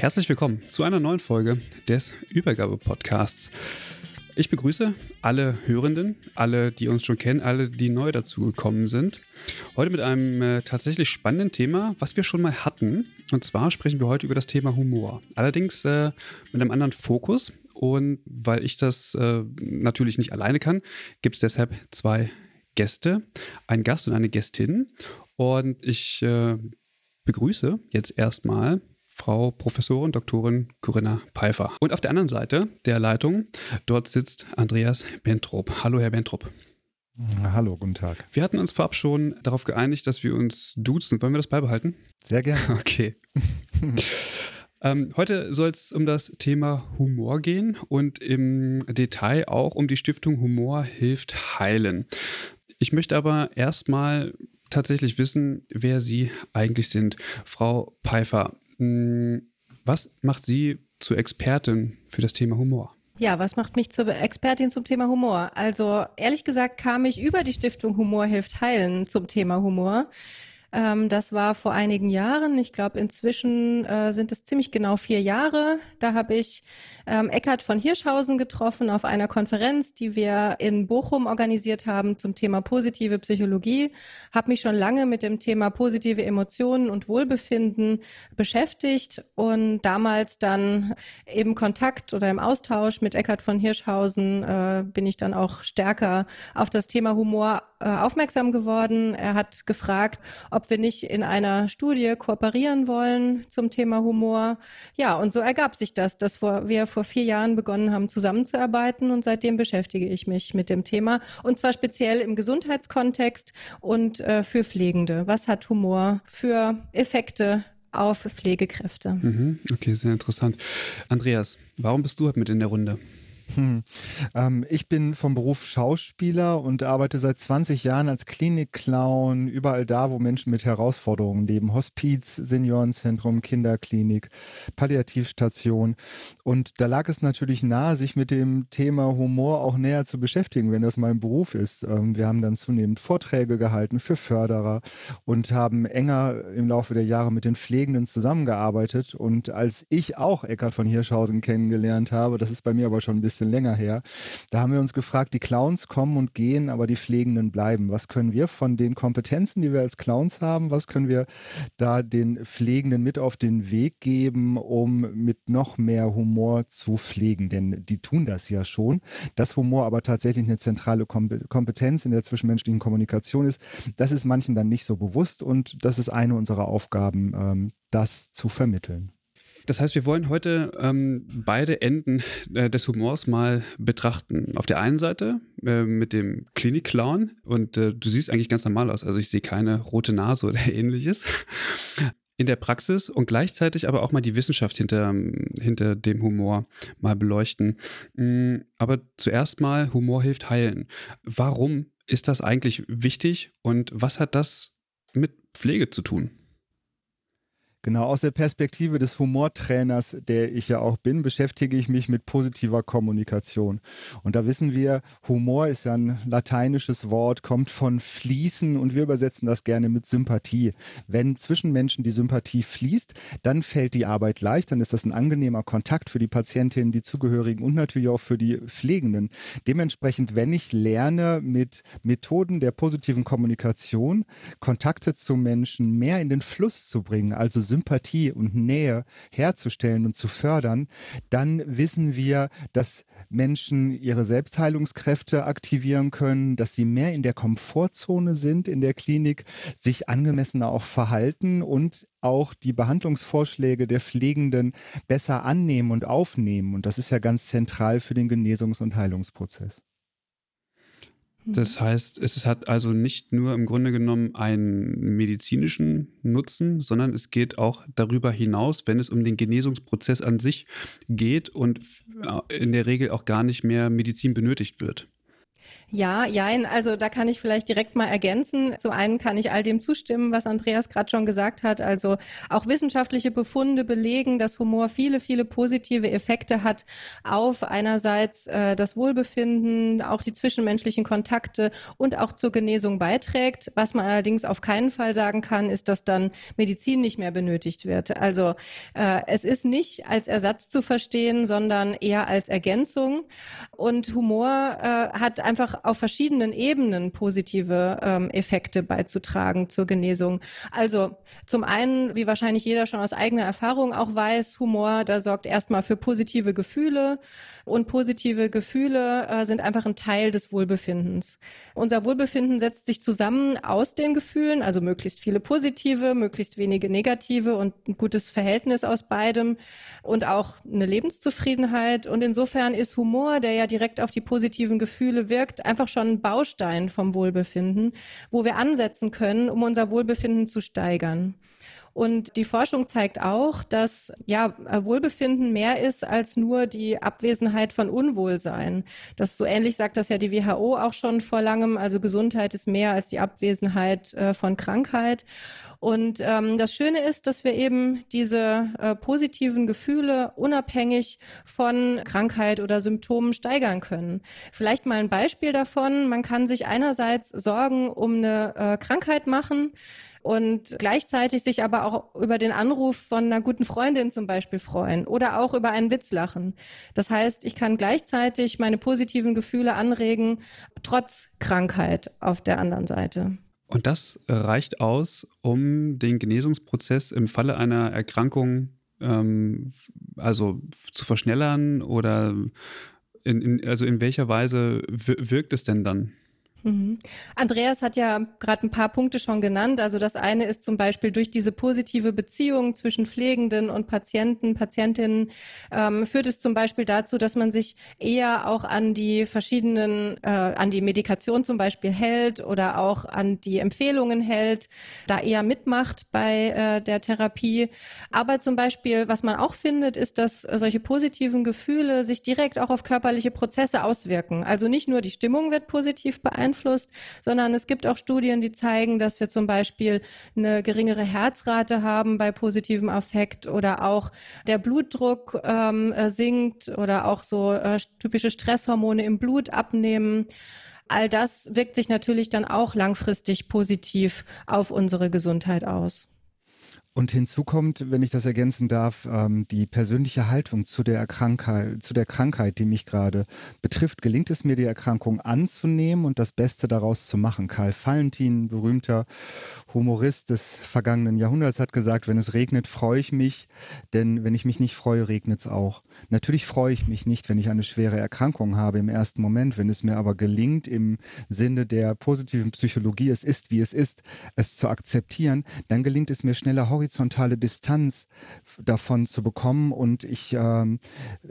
Herzlich willkommen zu einer neuen Folge des Übergabe-Podcasts. Ich begrüße alle Hörenden, alle, die uns schon kennen, alle, die neu dazugekommen sind. Heute mit einem äh, tatsächlich spannenden Thema, was wir schon mal hatten. Und zwar sprechen wir heute über das Thema Humor. Allerdings äh, mit einem anderen Fokus. Und weil ich das äh, natürlich nicht alleine kann, gibt es deshalb zwei Gäste, einen Gast und eine Gästin. Und ich äh, begrüße jetzt erstmal Frau Professorin Doktorin Corinna Pfeiffer. Und auf der anderen Seite der Leitung, dort sitzt Andreas Bentrup. Hallo, Herr Bentrup. Hallo, guten Tag. Wir hatten uns vorab schon darauf geeinigt, dass wir uns duzen. Wollen wir das beibehalten? Sehr gerne. Okay. ähm, heute soll es um das Thema Humor gehen und im Detail auch um die Stiftung Humor hilft heilen. Ich möchte aber erstmal tatsächlich wissen, wer Sie eigentlich sind. Frau Pfeiffer, was macht Sie zur Expertin für das Thema Humor? Ja, was macht mich zur Expertin zum Thema Humor? Also ehrlich gesagt kam ich über die Stiftung Humor hilft heilen zum Thema Humor. Ähm, das war vor einigen Jahren. Ich glaube, inzwischen äh, sind es ziemlich genau vier Jahre. Da habe ich ähm, Eckhard von Hirschhausen getroffen auf einer Konferenz, die wir in Bochum organisiert haben zum Thema positive Psychologie. Habe mich schon lange mit dem Thema positive Emotionen und Wohlbefinden beschäftigt und damals dann im Kontakt oder im Austausch mit Eckhard von Hirschhausen äh, bin ich dann auch stärker auf das Thema Humor aufmerksam geworden. Er hat gefragt, ob wir nicht in einer Studie kooperieren wollen zum Thema Humor. Ja, und so ergab sich das, dass wir vor vier Jahren begonnen haben, zusammenzuarbeiten und seitdem beschäftige ich mich mit dem Thema und zwar speziell im Gesundheitskontext und äh, für Pflegende. Was hat Humor für Effekte auf Pflegekräfte? Mhm, okay, sehr interessant. Andreas, warum bist du mit in der Runde? Hm. Ähm, ich bin vom Beruf Schauspieler und arbeite seit 20 Jahren als Klinikclown überall da, wo Menschen mit Herausforderungen leben. Hospiz, Seniorenzentrum, Kinderklinik, Palliativstation. Und da lag es natürlich nahe, sich mit dem Thema Humor auch näher zu beschäftigen, wenn das mein Beruf ist. Ähm, wir haben dann zunehmend Vorträge gehalten für Förderer und haben enger im Laufe der Jahre mit den Pflegenden zusammengearbeitet. Und als ich auch Eckhard von Hirschhausen kennengelernt habe, das ist bei mir aber schon ein bisschen bisschen länger her. Da haben wir uns gefragt, die Clowns kommen und gehen, aber die Pflegenden bleiben. Was können wir von den Kompetenzen, die wir als Clowns haben, was können wir da den Pflegenden mit auf den Weg geben, um mit noch mehr Humor zu pflegen? Denn die tun das ja schon. Dass Humor aber tatsächlich eine zentrale Kompetenz in der zwischenmenschlichen Kommunikation ist, das ist manchen dann nicht so bewusst und das ist eine unserer Aufgaben, ähm, das zu vermitteln. Das heißt, wir wollen heute ähm, beide Enden äh, des Humors mal betrachten. Auf der einen Seite äh, mit dem Klinik-Clown und äh, du siehst eigentlich ganz normal aus. Also ich sehe keine rote Nase oder ähnliches. In der Praxis und gleichzeitig aber auch mal die Wissenschaft hinter, hinter dem Humor mal beleuchten. Mm, aber zuerst mal, Humor hilft heilen. Warum ist das eigentlich wichtig und was hat das mit Pflege zu tun? Genau, aus der Perspektive des Humortrainers, der ich ja auch bin, beschäftige ich mich mit positiver Kommunikation. Und da wissen wir, Humor ist ja ein lateinisches Wort, kommt von fließen und wir übersetzen das gerne mit Sympathie. Wenn zwischen Menschen die Sympathie fließt, dann fällt die Arbeit leicht, dann ist das ein angenehmer Kontakt für die Patientinnen, die Zugehörigen und natürlich auch für die Pflegenden. Dementsprechend, wenn ich lerne, mit Methoden der positiven Kommunikation Kontakte zu Menschen mehr in den Fluss zu bringen, also Sympathie und Nähe herzustellen und zu fördern, dann wissen wir, dass Menschen ihre Selbstheilungskräfte aktivieren können, dass sie mehr in der Komfortzone sind in der Klinik, sich angemessener auch verhalten und auch die Behandlungsvorschläge der Pflegenden besser annehmen und aufnehmen. Und das ist ja ganz zentral für den Genesungs- und Heilungsprozess. Das heißt, es hat also nicht nur im Grunde genommen einen medizinischen Nutzen, sondern es geht auch darüber hinaus, wenn es um den Genesungsprozess an sich geht und in der Regel auch gar nicht mehr Medizin benötigt wird. Ja, jein, also da kann ich vielleicht direkt mal ergänzen. Zum einen kann ich all dem zustimmen, was Andreas gerade schon gesagt hat. Also auch wissenschaftliche Befunde belegen, dass Humor viele, viele positive Effekte hat auf einerseits äh, das Wohlbefinden, auch die zwischenmenschlichen Kontakte und auch zur Genesung beiträgt. Was man allerdings auf keinen Fall sagen kann, ist, dass dann Medizin nicht mehr benötigt wird. Also äh, es ist nicht als Ersatz zu verstehen, sondern eher als Ergänzung. Und Humor äh, hat einfach auf verschiedenen Ebenen positive ähm, Effekte beizutragen zur Genesung. Also zum einen, wie wahrscheinlich jeder schon aus eigener Erfahrung auch weiß, Humor, da sorgt erstmal für positive Gefühle und positive Gefühle äh, sind einfach ein Teil des Wohlbefindens. Unser Wohlbefinden setzt sich zusammen aus den Gefühlen, also möglichst viele positive, möglichst wenige negative und ein gutes Verhältnis aus beidem und auch eine Lebenszufriedenheit. Und insofern ist Humor, der ja direkt auf die positiven Gefühle wirkt, wirkt, einfach schon ein Baustein vom Wohlbefinden, wo wir ansetzen können, um unser Wohlbefinden zu steigern. Und die Forschung zeigt auch, dass ja Wohlbefinden mehr ist als nur die Abwesenheit von Unwohlsein. Das so ähnlich sagt das ja die WHO auch schon vor langem. Also Gesundheit ist mehr als die Abwesenheit äh, von Krankheit. Und ähm, das Schöne ist, dass wir eben diese äh, positiven Gefühle unabhängig von Krankheit oder Symptomen steigern können. Vielleicht mal ein Beispiel davon. Man kann sich einerseits Sorgen um eine äh, Krankheit machen und gleichzeitig sich aber auch über den Anruf von einer guten Freundin zum Beispiel freuen oder auch über einen Witz lachen. Das heißt, ich kann gleichzeitig meine positiven Gefühle anregen, trotz Krankheit auf der anderen Seite. Und das reicht aus, um den Genesungsprozess im Falle einer Erkrankung ähm, also zu verschnellern oder in, in, also in welcher Weise wirkt es denn dann? Mhm. Andreas hat ja gerade ein paar Punkte schon genannt. Also das eine ist zum Beispiel durch diese positive Beziehung zwischen Pflegenden und Patienten, Patientinnen ähm, führt es zum Beispiel dazu, dass man sich eher auch an die verschiedenen, äh, an die Medikation zum Beispiel hält oder auch an die Empfehlungen hält, da eher mitmacht bei äh, der Therapie. Aber zum Beispiel, was man auch findet, ist, dass solche positiven Gefühle sich direkt auch auf körperliche Prozesse auswirken. Also nicht nur die Stimmung wird positiv beeinflusst, beeinflusst, sondern es gibt auch Studien, die zeigen, dass wir zum Beispiel eine geringere Herzrate haben bei positivem Affekt oder auch der Blutdruck ähm, äh, sinkt oder auch so äh, typische Stresshormone im Blut abnehmen. All das wirkt sich natürlich dann auch langfristig positiv auf unsere Gesundheit aus. Und hinzu kommt, wenn ich das ergänzen darf, ähm, die persönliche Haltung zu der Krankheit, zu der Krankheit, die mich gerade betrifft. Gelingt es mir, die Erkrankung anzunehmen und das Beste daraus zu machen? Karl Valentin, berühmter Humorist des vergangenen Jahrhunderts, hat gesagt, wenn es regnet, freue ich mich, denn wenn ich mich nicht freue, regnet es auch. Natürlich freue ich mich nicht, wenn ich eine schwere Erkrankung habe im ersten Moment. Wenn es mir aber gelingt, im Sinne der positiven Psychologie, es ist, wie es ist, es zu akzeptieren, dann gelingt es mir schneller, horizontale Distanz davon zu bekommen und ich äh,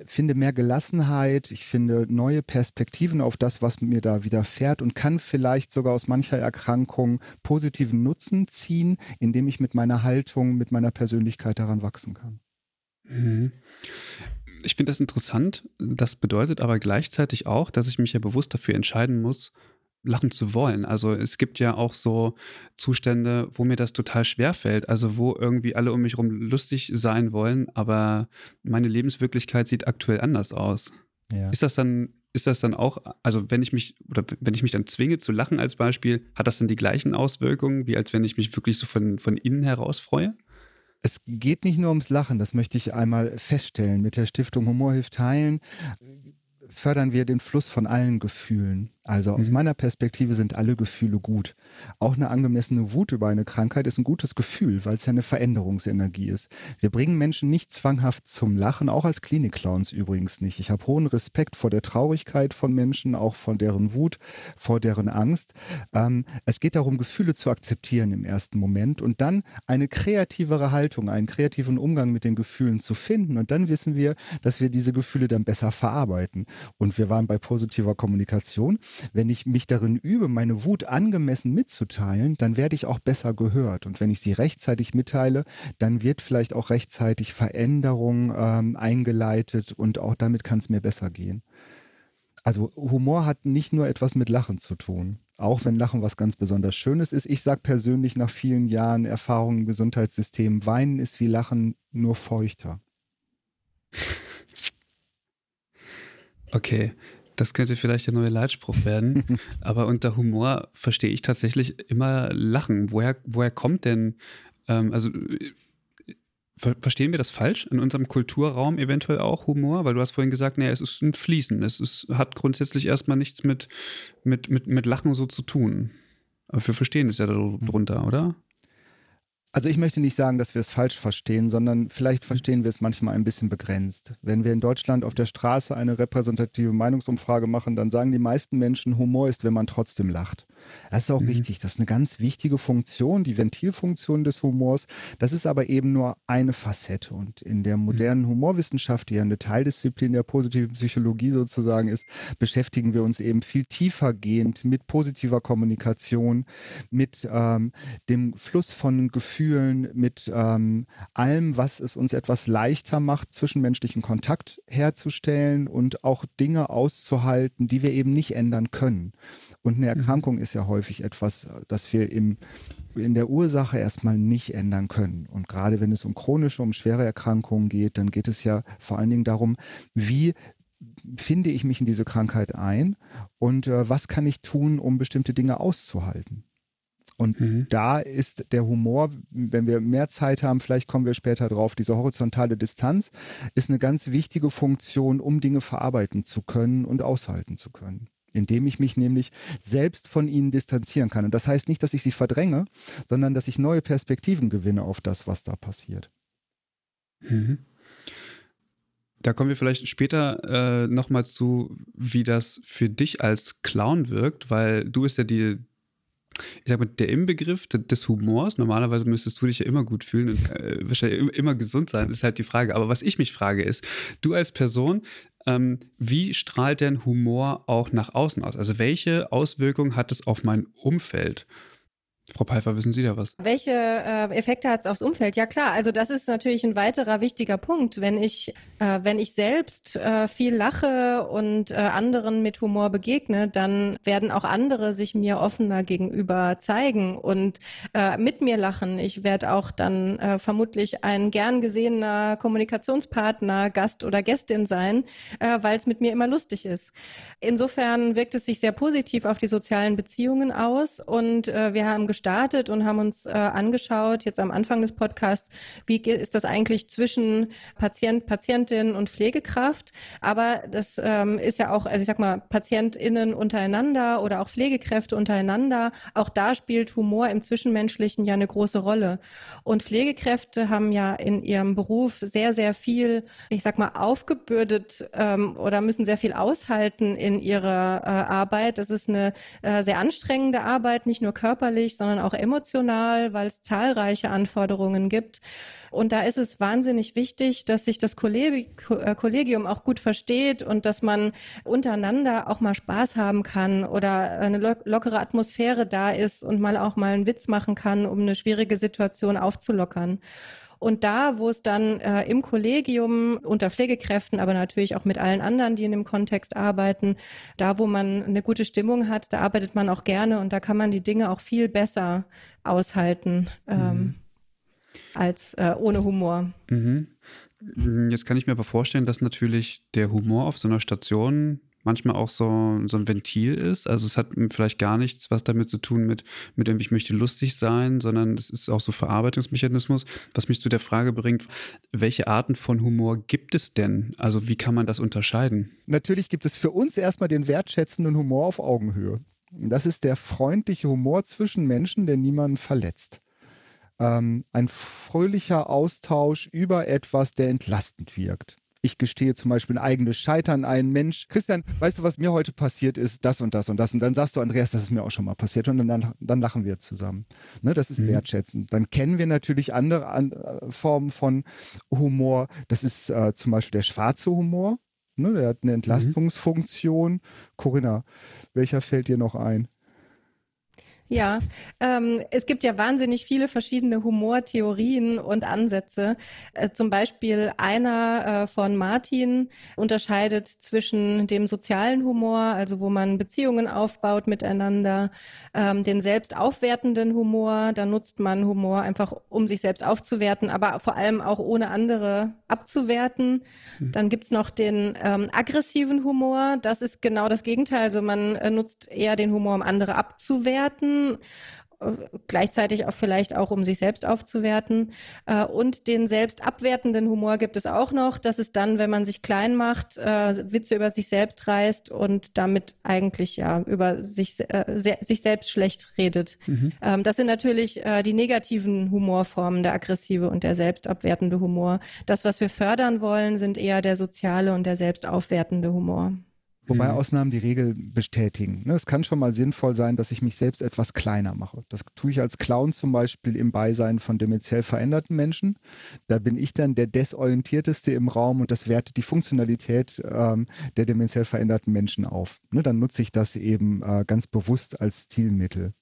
finde mehr Gelassenheit, ich finde neue Perspektiven auf das, was mir da widerfährt und kann vielleicht sogar aus mancher Erkrankung positiven Nutzen ziehen, indem ich mit meiner Haltung, mit meiner Persönlichkeit daran wachsen kann. Mhm. Ich finde das interessant. Das bedeutet aber gleichzeitig auch, dass ich mich ja bewusst dafür entscheiden muss, lachen zu wollen. Also es gibt ja auch so Zustände, wo mir das total schwer fällt. Also wo irgendwie alle um mich herum lustig sein wollen, aber meine Lebenswirklichkeit sieht aktuell anders aus. Ja. Ist das dann, ist das dann auch, also wenn ich mich, oder wenn ich mich dann zwinge zu lachen als Beispiel, hat das dann die gleichen Auswirkungen, wie als wenn ich mich wirklich so von, von innen heraus freue? Es geht nicht nur ums Lachen, das möchte ich einmal feststellen. Mit der Stiftung Humor hilft Heilen fördern wir den Fluss von allen Gefühlen. Also aus mhm. meiner Perspektive sind alle Gefühle gut. Auch eine angemessene Wut über eine Krankheit ist ein gutes Gefühl, weil es ja eine Veränderungsenergie ist. Wir bringen Menschen nicht zwanghaft zum Lachen, auch als Klinikclowns übrigens nicht. Ich habe hohen Respekt vor der Traurigkeit von Menschen, auch von deren Wut, vor deren Angst. Ähm, es geht darum, Gefühle zu akzeptieren im ersten Moment und dann eine kreativere Haltung, einen kreativen Umgang mit den Gefühlen zu finden. Und dann wissen wir, dass wir diese Gefühle dann besser verarbeiten. Und wir waren bei positiver Kommunikation wenn ich mich darin übe, meine Wut angemessen mitzuteilen, dann werde ich auch besser gehört. Und wenn ich sie rechtzeitig mitteile, dann wird vielleicht auch rechtzeitig Veränderung ähm, eingeleitet und auch damit kann es mir besser gehen. Also Humor hat nicht nur etwas mit Lachen zu tun, auch wenn Lachen was ganz besonders Schönes ist. Ich sage persönlich nach vielen Jahren Erfahrung im Gesundheitssystem, Weinen ist wie Lachen nur feuchter. Okay, das könnte vielleicht der neue Leitspruch werden. Aber unter Humor verstehe ich tatsächlich immer Lachen. Woher, woher kommt denn, ähm, also ver verstehen wir das falsch? In unserem Kulturraum eventuell auch Humor? Weil du hast vorhin gesagt, naja, es ist ein Fließen. Es ist, hat grundsätzlich erstmal nichts mit, mit, mit, mit Lachen so zu tun. Aber wir verstehen es ja darunter, oder? Also ich möchte nicht sagen, dass wir es falsch verstehen, sondern vielleicht verstehen wir es manchmal ein bisschen begrenzt. Wenn wir in Deutschland auf der Straße eine repräsentative Meinungsumfrage machen, dann sagen die meisten Menschen, Humor ist, wenn man trotzdem lacht. Das ist auch mhm. richtig. Das ist eine ganz wichtige Funktion, die Ventilfunktion des Humors. Das ist aber eben nur eine Facette. Und in der mhm. modernen Humorwissenschaft, die ja eine Teildisziplin der positiven Psychologie sozusagen ist, beschäftigen wir uns eben viel tiefergehend mit positiver Kommunikation, mit ähm, dem Fluss von Gefühlen Gefühlen, mit ähm, allem, was es uns etwas leichter macht, zwischenmenschlichen Kontakt herzustellen und auch Dinge auszuhalten, die wir eben nicht ändern können. Und eine mhm. Erkrankung ist ja häufig etwas, das wir im, in der Ursache erstmal nicht ändern können. Und gerade wenn es um chronische, um schwere Erkrankungen geht, dann geht es ja vor allen Dingen darum, wie finde ich mich in diese Krankheit ein und äh, was kann ich tun, um bestimmte Dinge auszuhalten. Und mhm. da ist der Humor, wenn wir mehr Zeit haben, vielleicht kommen wir später drauf, diese horizontale Distanz ist eine ganz wichtige Funktion, um Dinge verarbeiten zu können und aushalten zu können. Indem ich mich nämlich selbst von ihnen distanzieren kann. Und das heißt nicht, dass ich sie verdränge, sondern dass ich neue Perspektiven gewinne auf das, was da passiert. Mhm. Da kommen wir vielleicht später äh, nochmal zu, wie das für dich als Clown wirkt, weil du bist ja die, ich sag mal, der Inbegriff des Humors, normalerweise müsstest du dich ja immer gut fühlen und äh, wahrscheinlich immer gesund sein, ist halt die Frage. Aber was ich mich frage ist, du als Person, ähm, wie strahlt denn Humor auch nach außen aus? Also welche Auswirkungen hat es auf mein Umfeld? Frau Pfeiffer, wissen Sie da was? Welche äh, Effekte hat es aufs Umfeld? Ja klar, also das ist natürlich ein weiterer wichtiger Punkt. Wenn ich, äh, wenn ich selbst äh, viel lache und äh, anderen mit Humor begegne, dann werden auch andere sich mir offener gegenüber zeigen und äh, mit mir lachen. Ich werde auch dann äh, vermutlich ein gern gesehener Kommunikationspartner, Gast oder Gästin sein, weil es mit mir immer lustig ist. Insofern wirkt es sich sehr positiv auf die sozialen Beziehungen aus und wir haben gestartet und haben uns äh, angeschaut, jetzt am Anfang des Podcasts, wie ist das eigentlich zwischen Patient, Patientin und Pflegekraft. Aber das ähm, ist ja auch, also ich sag mal, PatientInnen untereinander oder auch Pflegekräfte untereinander. Auch da spielt Humor im Zwischenmenschlichen ja eine große Rolle. Und Pflegekräfte haben ja in ihrem Beruf sehr, sehr viel, ich sag mal, aufgebürdet ähm, oder müssen sehr viel aushalten in ihrer äh, Arbeit. Das ist eine äh, sehr anstrengende Arbeit, nicht nur körperlich, sondern sondern auch emotional, weil es zahlreiche Anforderungen gibt. Und da ist es wahnsinnig wichtig, dass sich das äh, Kollegium auch gut versteht und dass man untereinander auch mal Spaß haben kann oder eine lockere Atmosphäre da ist und mal auch mal einen Witz machen kann, um eine schwierige Situation aufzulockern. Und da, wo es dann äh, im Kollegium unter Pflegekräften, aber natürlich auch mit allen anderen, die in dem Kontext arbeiten, da, wo man eine gute Stimmung hat, da arbeitet man auch gerne und da kann man die Dinge auch viel besser aushalten ähm, mhm. als äh, ohne Humor. Mhm. Jetzt kann ich mir aber vorstellen, dass natürlich der Humor auf so einer Station manchmal auch so, so ein Ventil ist. Also es hat vielleicht gar nichts was damit zu tun mit, mit irgendwie, ich möchte lustig sein, sondern es ist auch so Verarbeitungsmechanismus, was mich zu der Frage bringt, welche Arten von Humor gibt es denn? Also wie kann man das unterscheiden? Natürlich gibt es für uns erstmal den wertschätzenden Humor auf Augenhöhe. Das ist der freundliche Humor zwischen Menschen, der niemanden verletzt. Ähm, ein fröhlicher Austausch über etwas, der entlastend wirkt ich gestehe zum Beispiel ein eigenes Scheitern ein. Mensch, Christian, weißt du, was mir heute passiert ist? Das und das und das. Und dann sagst du, Andreas, das ist mir auch schon mal passiert. Und dann, dann lachen wir zusammen. Ne, das ist mhm. wertschätzend. Dann kennen wir natürlich andere an, äh, Formen von Humor. Das ist äh, zum Beispiel der schwarze Humor. Ne, der hat eine mhm. Entlastungsfunktion. Mhm. Corinna, welcher fällt dir noch ein? Ja, ähm, es gibt ja wahnsinnig viele verschiedene Humortheorien und Ansätze. Äh, zum Beispiel einer äh, von Martin unterscheidet zwischen dem sozialen Humor, also wo man Beziehungen aufbaut miteinander, ähm, den selbst aufwertenden Humor. Da nutzt man Humor einfach, um sich selbst aufzuwerten, aber vor allem auch ohne andere abzuwerten. Mhm. Dann gibt's noch den ähm, aggressiven Humor. Das ist genau das Gegenteil. Also man äh, nutzt eher den Humor, um andere abzuwerten äh, gleichzeitig auch vielleicht auch, um sich selbst aufzuwerten. Äh, und den selbst abwertenden Humor gibt es auch noch. Das ist dann, wenn man sich klein macht, äh, Witze über sich selbst reißt und damit eigentlich ja über sich, sich selbst schlecht redet. Mhm. Ähm, das sind natürlich die negativen Humorformen, der aggressive und der selbstabwertende Humor. Das, was wir fördern wollen, sind eher der soziale und der selbstaufwertende Humor. Wobei mhm. Ausnahmen die Regel bestätigen. Ne, es kann schon mal sinnvoll sein, dass ich mich selbst etwas kleiner mache. Das tue ich als Clown zum Beispiel im Beisein von dementiell veränderten Menschen. Da bin ich dann der desorientierteste im Raum und das wertet die Funktionalität ähm, der dementiell veränderten Menschen auf. Ne, dann nutze ich das eben äh, ganz bewusst als Stilmittel.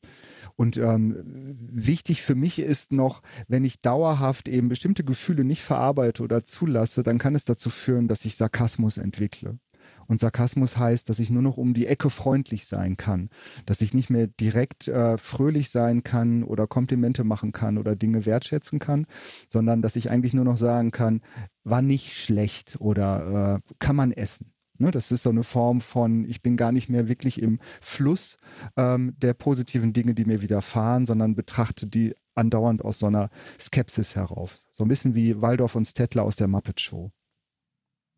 Und ähm, wichtig für mich ist noch, wenn ich dauerhaft eben bestimmte Gefühle nicht verarbeite oder zulasse, dann kann es dazu führen, dass ich Sarkasmus entwickle. Und Sarkasmus heißt, dass ich nur noch um die Ecke freundlich sein kann, dass ich nicht mehr direkt äh, fröhlich sein kann oder Komplimente machen kann oder Dinge wertschätzen kann, sondern dass ich eigentlich nur noch sagen kann, war nicht schlecht oder äh, kann man essen. Ne, das ist so eine Form von, ich bin gar nicht mehr wirklich im Fluss ähm, der positiven Dinge, die mir widerfahren, sondern betrachte die andauernd aus so einer Skepsis herauf. So ein bisschen wie Waldorf und Stettler aus der Muppet Show.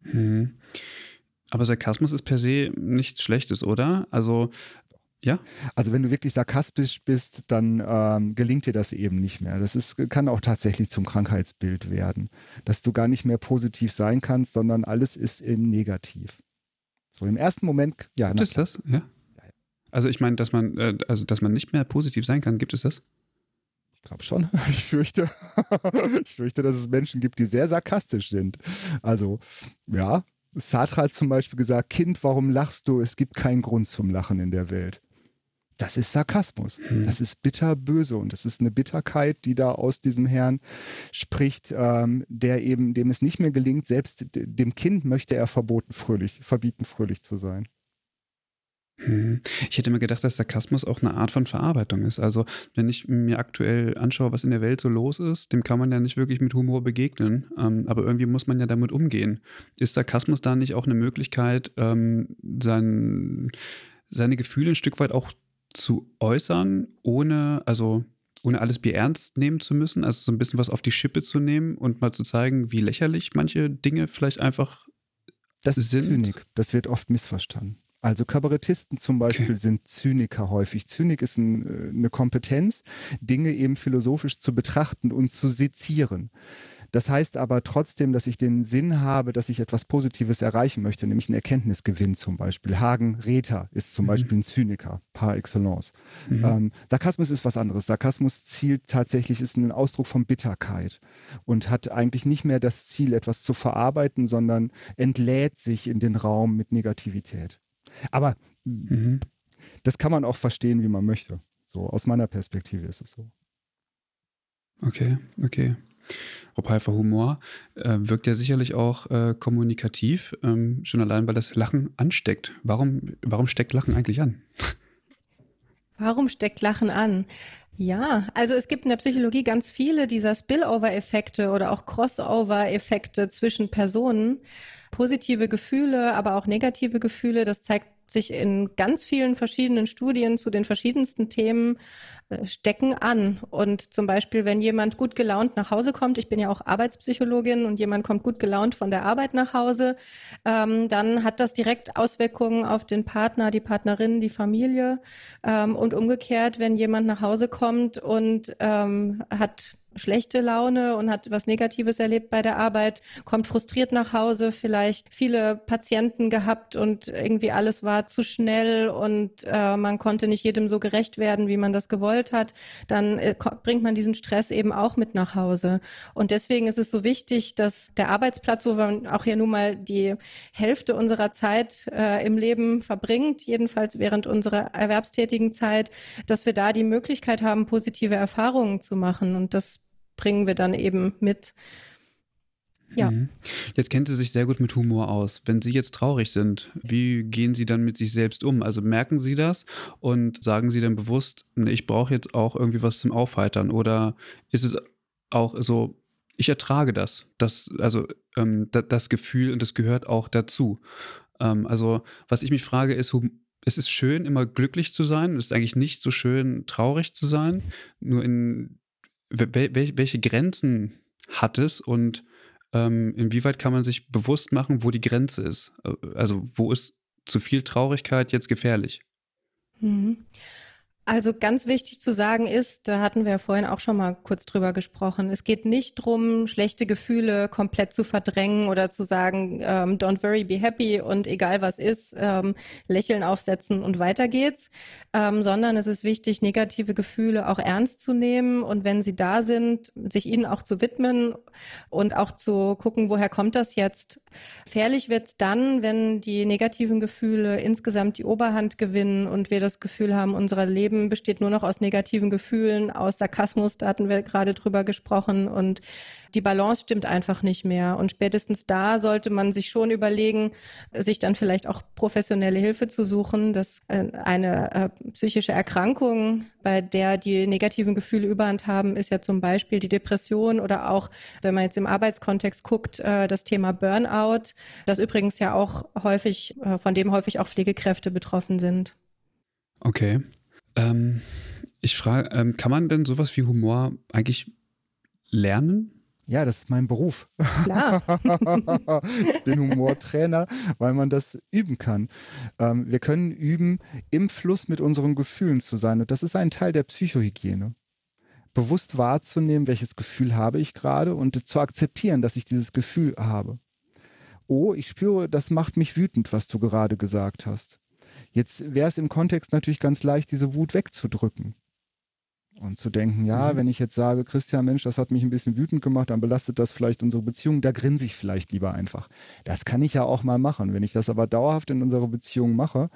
Hm. Aber Sarkasmus ist per se nichts Schlechtes, oder? Also, ja? Also, wenn du wirklich sarkastisch bist, dann ähm, gelingt dir das eben nicht mehr. Das ist, kann auch tatsächlich zum Krankheitsbild werden, dass du gar nicht mehr positiv sein kannst, sondern alles ist im Negativ. So im ersten Moment, ja. Gibt es das? Ja. Also ich meine, dass man, äh, also dass man nicht mehr positiv sein kann, gibt es das? Ich glaube schon. Ich fürchte, ich fürchte, dass es Menschen gibt, die sehr sarkastisch sind. Also, ja, Sartre hat zum Beispiel gesagt, Kind, warum lachst du? Es gibt keinen Grund zum Lachen in der Welt. Das ist Sarkasmus. Hm. Das ist bitterböse und das ist eine Bitterkeit, die da aus diesem Herrn spricht, ähm, der eben, dem es nicht mehr gelingt, selbst dem Kind möchte er verboten, fröhlich, verbieten, fröhlich zu sein. Hm. Ich hätte mir gedacht, dass Sarkasmus auch eine Art von Verarbeitung ist. Also, wenn ich mir aktuell anschaue, was in der Welt so los ist, dem kann man ja nicht wirklich mit Humor begegnen. Ähm, aber irgendwie muss man ja damit umgehen. Ist Sarkasmus da nicht auch eine Möglichkeit, ähm, sein, seine Gefühle ein Stück weit auch zu äußern, ohne, also ohne alles ernst nehmen zu müssen, also so ein bisschen was auf die Schippe zu nehmen und mal zu zeigen, wie lächerlich manche Dinge vielleicht einfach das ist sind. Zynik. Das wird oft missverstanden. Also Kabarettisten zum Beispiel okay. sind Zyniker häufig. Zynik ist ein, äh, eine Kompetenz, Dinge eben philosophisch zu betrachten und zu sezieren. Das heißt aber trotzdem, dass ich den Sinn habe, dass ich etwas Positives erreichen möchte, nämlich einen Erkenntnisgewinn zum Beispiel. Hagen Rether ist zum mhm. Beispiel ein Zyniker par excellence. Mhm. Ähm, Sarkasmus ist was anderes. Sarkasmus zielt tatsächlich, ist ein Ausdruck von Bitterkeit und hat eigentlich nicht mehr das Ziel, etwas zu verarbeiten, sondern entlädt sich in den Raum mit Negativität. Aber mhm. das kann man auch verstehen, wie man möchte. So aus meiner Perspektive ist es so. Okay, okay. Frau Pfeiffer, Humor äh, wirkt ja sicherlich auch äh, kommunikativ, ähm, schon allein, weil das Lachen ansteckt. Warum, warum steckt Lachen eigentlich an? Warum steckt Lachen an? Ja, also es gibt in der Psychologie ganz viele dieser Spillover-Effekte oder auch Crossover-Effekte zwischen Personen. Positive Gefühle, aber auch negative Gefühle, das zeigt sich in ganz vielen verschiedenen Studien zu den verschiedensten Themen äh, stecken an. Und zum Beispiel, wenn jemand gut gelaunt nach Hause kommt, ich bin ja auch Arbeitspsychologin und jemand kommt gut gelaunt von der Arbeit nach Hause, ähm, dann hat das direkt Auswirkungen auf den Partner, die Partnerin, die Familie. Ähm, und umgekehrt, wenn jemand nach Hause kommt und ähm, hat schlechte Laune und hat was Negatives erlebt bei der Arbeit, kommt frustriert nach Hause, vielleicht viele Patienten gehabt und irgendwie alles war zu schnell und äh, man konnte nicht jedem so gerecht werden, wie man das gewollt hat, dann äh, bringt man diesen Stress eben auch mit nach Hause. Und deswegen ist es so wichtig, dass der Arbeitsplatz, wo man auch hier nun mal die Hälfte unserer Zeit äh, im Leben verbringt, jedenfalls während unserer erwerbstätigen Zeit, dass wir da die Möglichkeit haben, positive Erfahrungen zu machen. Und das bringen wir dann eben mit. Ja. Mhm. Jetzt kennt sie sich sehr gut mit Humor aus. Wenn Sie jetzt traurig sind, wie gehen Sie dann mit sich selbst um? Also merken Sie das und sagen Sie dann bewusst, ich brauche jetzt auch irgendwie was zum Aufheitern? Oder ist es auch so, ich ertrage das, das also ähm, das, das Gefühl und das gehört auch dazu. Ähm, also was ich mich frage ist, es ist schön, immer glücklich zu sein. Es ist eigentlich nicht so schön, traurig zu sein. Nur in welche Grenzen hat es und ähm, inwieweit kann man sich bewusst machen, wo die Grenze ist? Äh, also wo ist zu viel Traurigkeit jetzt gefährlich? Mhm. Also ganz wichtig zu sagen ist, da hatten wir ja vorhin auch schon mal kurz drüber gesprochen, es geht nicht darum, schlechte Gefühle komplett zu verdrängen oder zu sagen, ähm, don't worry, be happy und egal was ist, ähm, Lächeln aufsetzen und weiter geht's, ähm, sondern es ist wichtig, negative Gefühle auch ernst zu nehmen und wenn sie da sind, sich ihnen auch zu widmen und auch zu gucken, woher kommt das jetzt. Gefährlich wird's dann, wenn die negativen Gefühle insgesamt die Oberhand gewinnen und wir das Gefühl haben, unser Leben besteht nur noch aus negativen Gefühlen, aus Sarkasmus, da hatten wir gerade drüber gesprochen. Und die Balance stimmt einfach nicht mehr. Und spätestens da sollte man sich schon überlegen, sich dann vielleicht auch professionelle Hilfe zu suchen, dass äh, eine äh, psychische Erkrankung, bei der die negativen Gefühle überhand haben, ist ja zum Beispiel die Depression oder auch, wenn man jetzt im Arbeitskontext guckt, äh, das Thema Burnout, das übrigens ja auch häufig, von dem häufig auch Pflegekräfte betroffen sind. Okay. Ähm, ich frage, ähm, kann man denn sowas wie Humor eigentlich lernen? Ja, das ist mein Beruf. Klar. ich bin Humortrainer, weil man das üben kann. Ähm, wir können üben, im Fluss mit unseren Gefühlen zu sein. Und das ist ein Teil der Psychohygiene. Bewusst wahrzunehmen, welches Gefühl habe ich gerade und zu akzeptieren, dass ich dieses Gefühl habe. Oh, ich spüre, das macht mich wütend, was du gerade gesagt hast. Jetzt wäre es im Kontext natürlich ganz leicht, diese Wut wegzudrücken. Und zu denken, ja, mhm. wenn ich jetzt sage, Christian, Mensch, das hat mich ein bisschen wütend gemacht, dann belastet das vielleicht unsere Beziehung, da grinse ich vielleicht lieber einfach. Das kann ich ja auch mal machen. Wenn ich das aber dauerhaft in unserer Beziehung mache,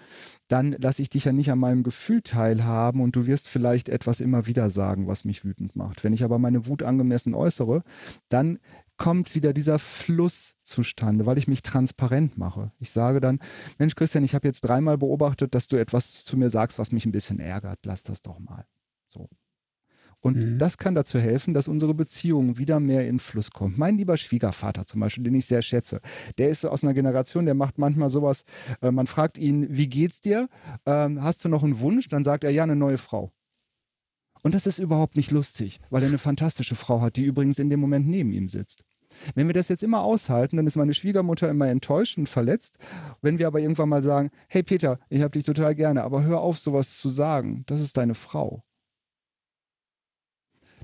dann lasse ich dich ja nicht an meinem Gefühl teilhaben und du wirst vielleicht etwas immer wieder sagen, was mich wütend macht. Wenn ich aber meine Wut angemessen äußere, dann kommt wieder dieser Fluss zustande, weil ich mich transparent mache. Ich sage dann, Mensch Christian, ich habe jetzt dreimal beobachtet, dass du etwas zu mir sagst, was mich ein bisschen ärgert. Lass das doch mal. So. Und mhm. das kann dazu helfen, dass unsere Beziehung wieder mehr in Fluss kommt. Mein lieber Schwiegervater zum Beispiel, den ich sehr schätze, der ist aus einer Generation, der macht manchmal sowas, äh, man fragt ihn, wie geht's dir? Ähm, hast du noch einen Wunsch? Dann sagt er, ja, eine neue Frau. Und das ist überhaupt nicht lustig, weil er eine fantastische Frau hat, die übrigens in dem Moment neben ihm sitzt. Wenn wir das jetzt immer aushalten, dann ist meine Schwiegermutter immer enttäuscht und verletzt. Wenn wir aber irgendwann mal sagen, hey Peter, ich habe dich total gerne, aber hör auf, sowas zu sagen, das ist deine Frau.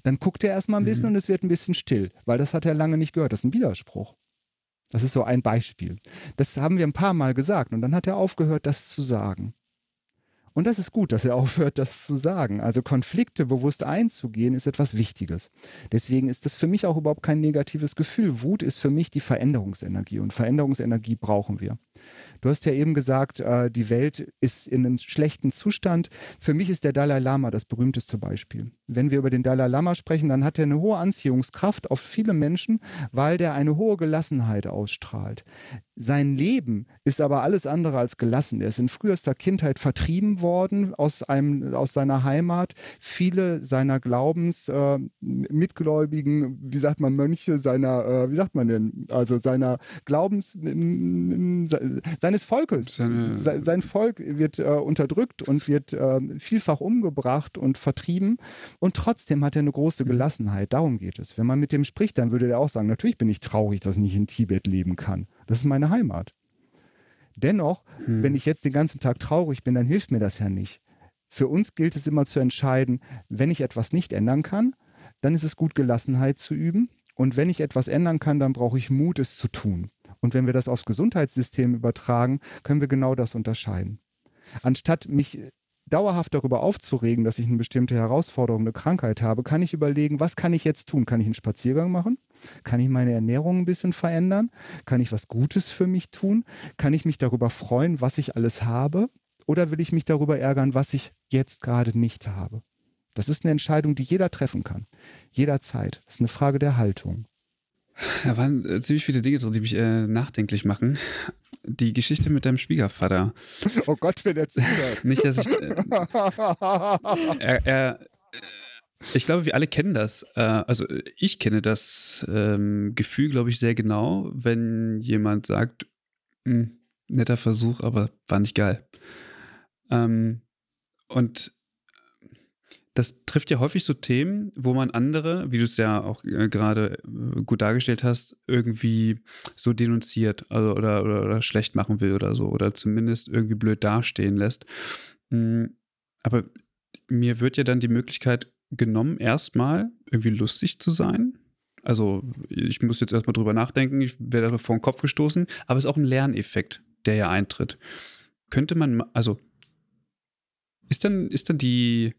Dann guckt er erstmal ein bisschen mhm. und es wird ein bisschen still, weil das hat er lange nicht gehört. Das ist ein Widerspruch. Das ist so ein Beispiel. Das haben wir ein paar Mal gesagt und dann hat er aufgehört, das zu sagen. Und das ist gut, dass er aufhört, das zu sagen. Also Konflikte bewusst einzugehen, ist etwas Wichtiges. Deswegen ist das für mich auch überhaupt kein negatives Gefühl. Wut ist für mich die Veränderungsenergie und Veränderungsenergie brauchen wir. Du hast ja eben gesagt, äh, die Welt ist in einem schlechten Zustand. Für mich ist der Dalai Lama das berühmteste Beispiel. Wenn wir über den Dalai Lama sprechen, dann hat er eine hohe Anziehungskraft auf viele Menschen, weil der eine hohe Gelassenheit ausstrahlt. Sein Leben ist aber alles andere als gelassen. Er ist in frühester Kindheit vertrieben worden aus, einem, aus seiner Heimat. Viele seiner Glaubensmitgläubigen, äh, wie sagt man, Mönche, seiner, äh, wie sagt man denn, also seiner Glaubens, seines Volkes. Seine sein Volk wird äh, unterdrückt und wird äh, vielfach umgebracht und vertrieben. Und trotzdem hat er eine große. Gelassenheit. Darum geht es. Wenn man mit dem spricht, dann würde er auch sagen, natürlich bin ich traurig, dass ich nicht in Tibet leben kann. Das ist meine Heimat. Dennoch, hm. wenn ich jetzt den ganzen Tag traurig bin, dann hilft mir das ja nicht. Für uns gilt es immer zu entscheiden, wenn ich etwas nicht ändern kann, dann ist es gut, Gelassenheit zu üben. Und wenn ich etwas ändern kann, dann brauche ich Mut, es zu tun. Und wenn wir das aufs Gesundheitssystem übertragen, können wir genau das unterscheiden. Anstatt mich dauerhaft darüber aufzuregen, dass ich eine bestimmte Herausforderung, eine Krankheit habe, kann ich überlegen, was kann ich jetzt tun? Kann ich einen Spaziergang machen? Kann ich meine Ernährung ein bisschen verändern? Kann ich was Gutes für mich tun? Kann ich mich darüber freuen, was ich alles habe? Oder will ich mich darüber ärgern, was ich jetzt gerade nicht habe? Das ist eine Entscheidung, die jeder treffen kann. Jederzeit. Das ist eine Frage der Haltung. Da waren äh, ziemlich viele Dinge drin, die mich äh, nachdenklich machen die Geschichte mit deinem Schwiegervater. Oh Gott, wenn er zuhört. Nicht, dass ich. Äh, er, er, ich glaube, wir alle kennen das. Äh, also, ich kenne das ähm, Gefühl, glaube ich, sehr genau, wenn jemand sagt: hm, netter Versuch, aber war nicht geil. Ähm, und das trifft ja häufig so Themen, wo man andere, wie du es ja auch äh, gerade äh, gut dargestellt hast, irgendwie so denunziert also, oder, oder, oder, schlecht machen will oder so oder zumindest irgendwie blöd dastehen lässt. Hm, aber mir wird ja dann die Möglichkeit genommen, erstmal irgendwie lustig zu sein. Also ich muss jetzt erstmal drüber nachdenken, ich werde vor den Kopf gestoßen, aber es ist auch ein Lerneffekt, der ja eintritt. Könnte man, also ist dann, ist dann die,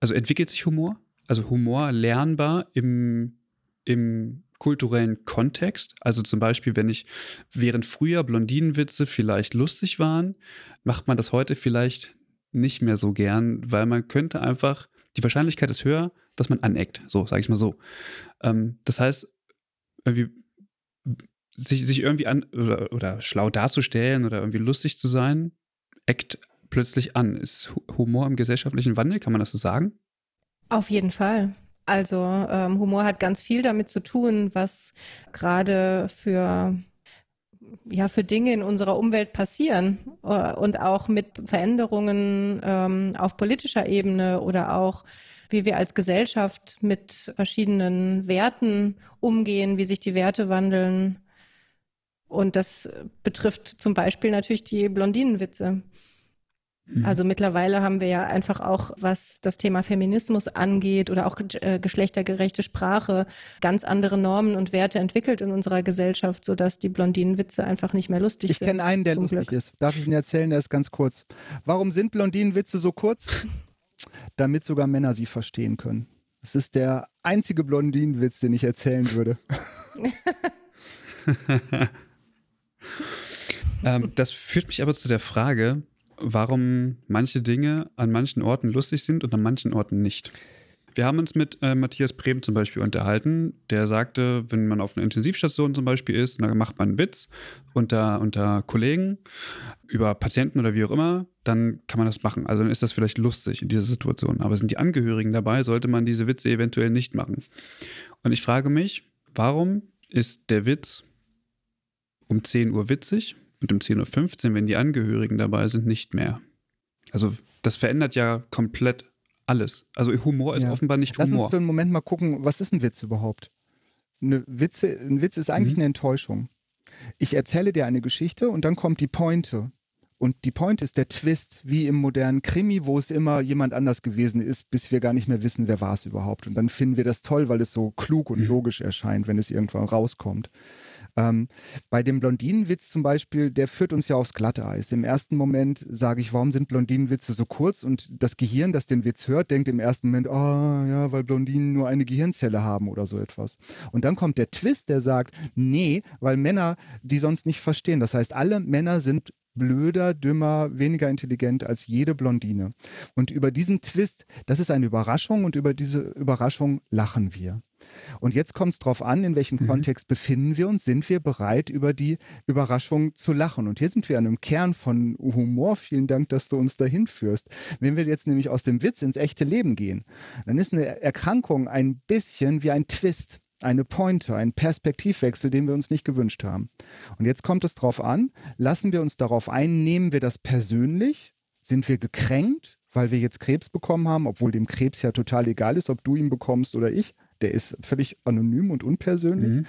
also entwickelt sich Humor? Also Humor lernbar im, im kulturellen Kontext. Also zum Beispiel, wenn ich während früher Blondinenwitze vielleicht lustig waren, macht man das heute vielleicht nicht mehr so gern, weil man könnte einfach, die Wahrscheinlichkeit ist höher, dass man aneckt. So, sage ich mal so. Ähm, das heißt, irgendwie sich, sich irgendwie an oder, oder schlau darzustellen oder irgendwie lustig zu sein, eckt plötzlich an? Ist Humor im gesellschaftlichen Wandel, kann man das so sagen? Auf jeden Fall. Also ähm, Humor hat ganz viel damit zu tun, was gerade für ja für Dinge in unserer Umwelt passieren äh, und auch mit Veränderungen ähm, auf politischer Ebene oder auch wie wir als Gesellschaft mit verschiedenen Werten umgehen, wie sich die Werte wandeln. Und das betrifft zum Beispiel natürlich die Blondinenwitze. Mhm. Also mittlerweile haben wir ja einfach auch, was das Thema Feminismus angeht oder auch äh, geschlechtergerechte Sprache, ganz andere Normen und Werte entwickelt in unserer Gesellschaft, sodass die Blondinenwitze einfach nicht mehr lustig ich sind. Ich kenne einen, der lustig Glück. ist. Darf ich Ihnen erzählen? Der ist ganz kurz. Warum sind Blondinenwitze so kurz? Damit sogar Männer sie verstehen können. Es ist der einzige Blondinenwitz, den ich erzählen würde. ähm, das führt mich aber zu der Frage, warum manche Dinge an manchen Orten lustig sind und an manchen Orten nicht. Wir haben uns mit äh, Matthias Brehm zum Beispiel unterhalten. Der sagte, wenn man auf einer Intensivstation zum Beispiel ist, dann macht man einen Witz unter, unter Kollegen über Patienten oder wie auch immer, dann kann man das machen. Also dann ist das vielleicht lustig in dieser Situation. Aber sind die Angehörigen dabei, sollte man diese Witze eventuell nicht machen. Und ich frage mich, warum ist der Witz um 10 Uhr witzig und um 10.15 Uhr, wenn die Angehörigen dabei sind, nicht mehr. Also das verändert ja komplett alles. Also Humor ist ja. offenbar nicht Humor. Lass uns für einen Moment mal gucken, was ist ein Witz überhaupt? Eine Witze, ein Witz ist eigentlich mhm. eine Enttäuschung. Ich erzähle dir eine Geschichte und dann kommt die Pointe. Und die Pointe ist der Twist, wie im modernen Krimi, wo es immer jemand anders gewesen ist, bis wir gar nicht mehr wissen, wer war es überhaupt. Und dann finden wir das toll, weil es so klug und mhm. logisch erscheint, wenn es irgendwann rauskommt. Ähm, bei dem Blondinenwitz zum Beispiel, der führt uns ja aufs Glatteis. Im ersten Moment sage ich, warum sind Blondinenwitze so kurz? Und das Gehirn, das den Witz hört, denkt im ersten Moment, oh ja, weil Blondinen nur eine Gehirnzelle haben oder so etwas. Und dann kommt der Twist, der sagt, nee, weil Männer die sonst nicht verstehen. Das heißt, alle Männer sind blöder, dümmer, weniger intelligent als jede Blondine. Und über diesen Twist, das ist eine Überraschung und über diese Überraschung lachen wir. Und jetzt kommt es darauf an, in welchem mhm. Kontext befinden wir uns. Sind wir bereit, über die Überraschung zu lachen? Und hier sind wir an einem Kern von Humor. Vielen Dank, dass du uns dahin führst. Wenn wir jetzt nämlich aus dem Witz ins echte Leben gehen, dann ist eine Erkrankung ein bisschen wie ein Twist eine Pointe, ein Perspektivwechsel, den wir uns nicht gewünscht haben. Und jetzt kommt es darauf an, lassen wir uns darauf ein, nehmen wir das persönlich? Sind wir gekränkt, weil wir jetzt Krebs bekommen haben, obwohl dem Krebs ja total egal ist, ob du ihn bekommst oder ich? Der ist völlig anonym und unpersönlich. Mhm.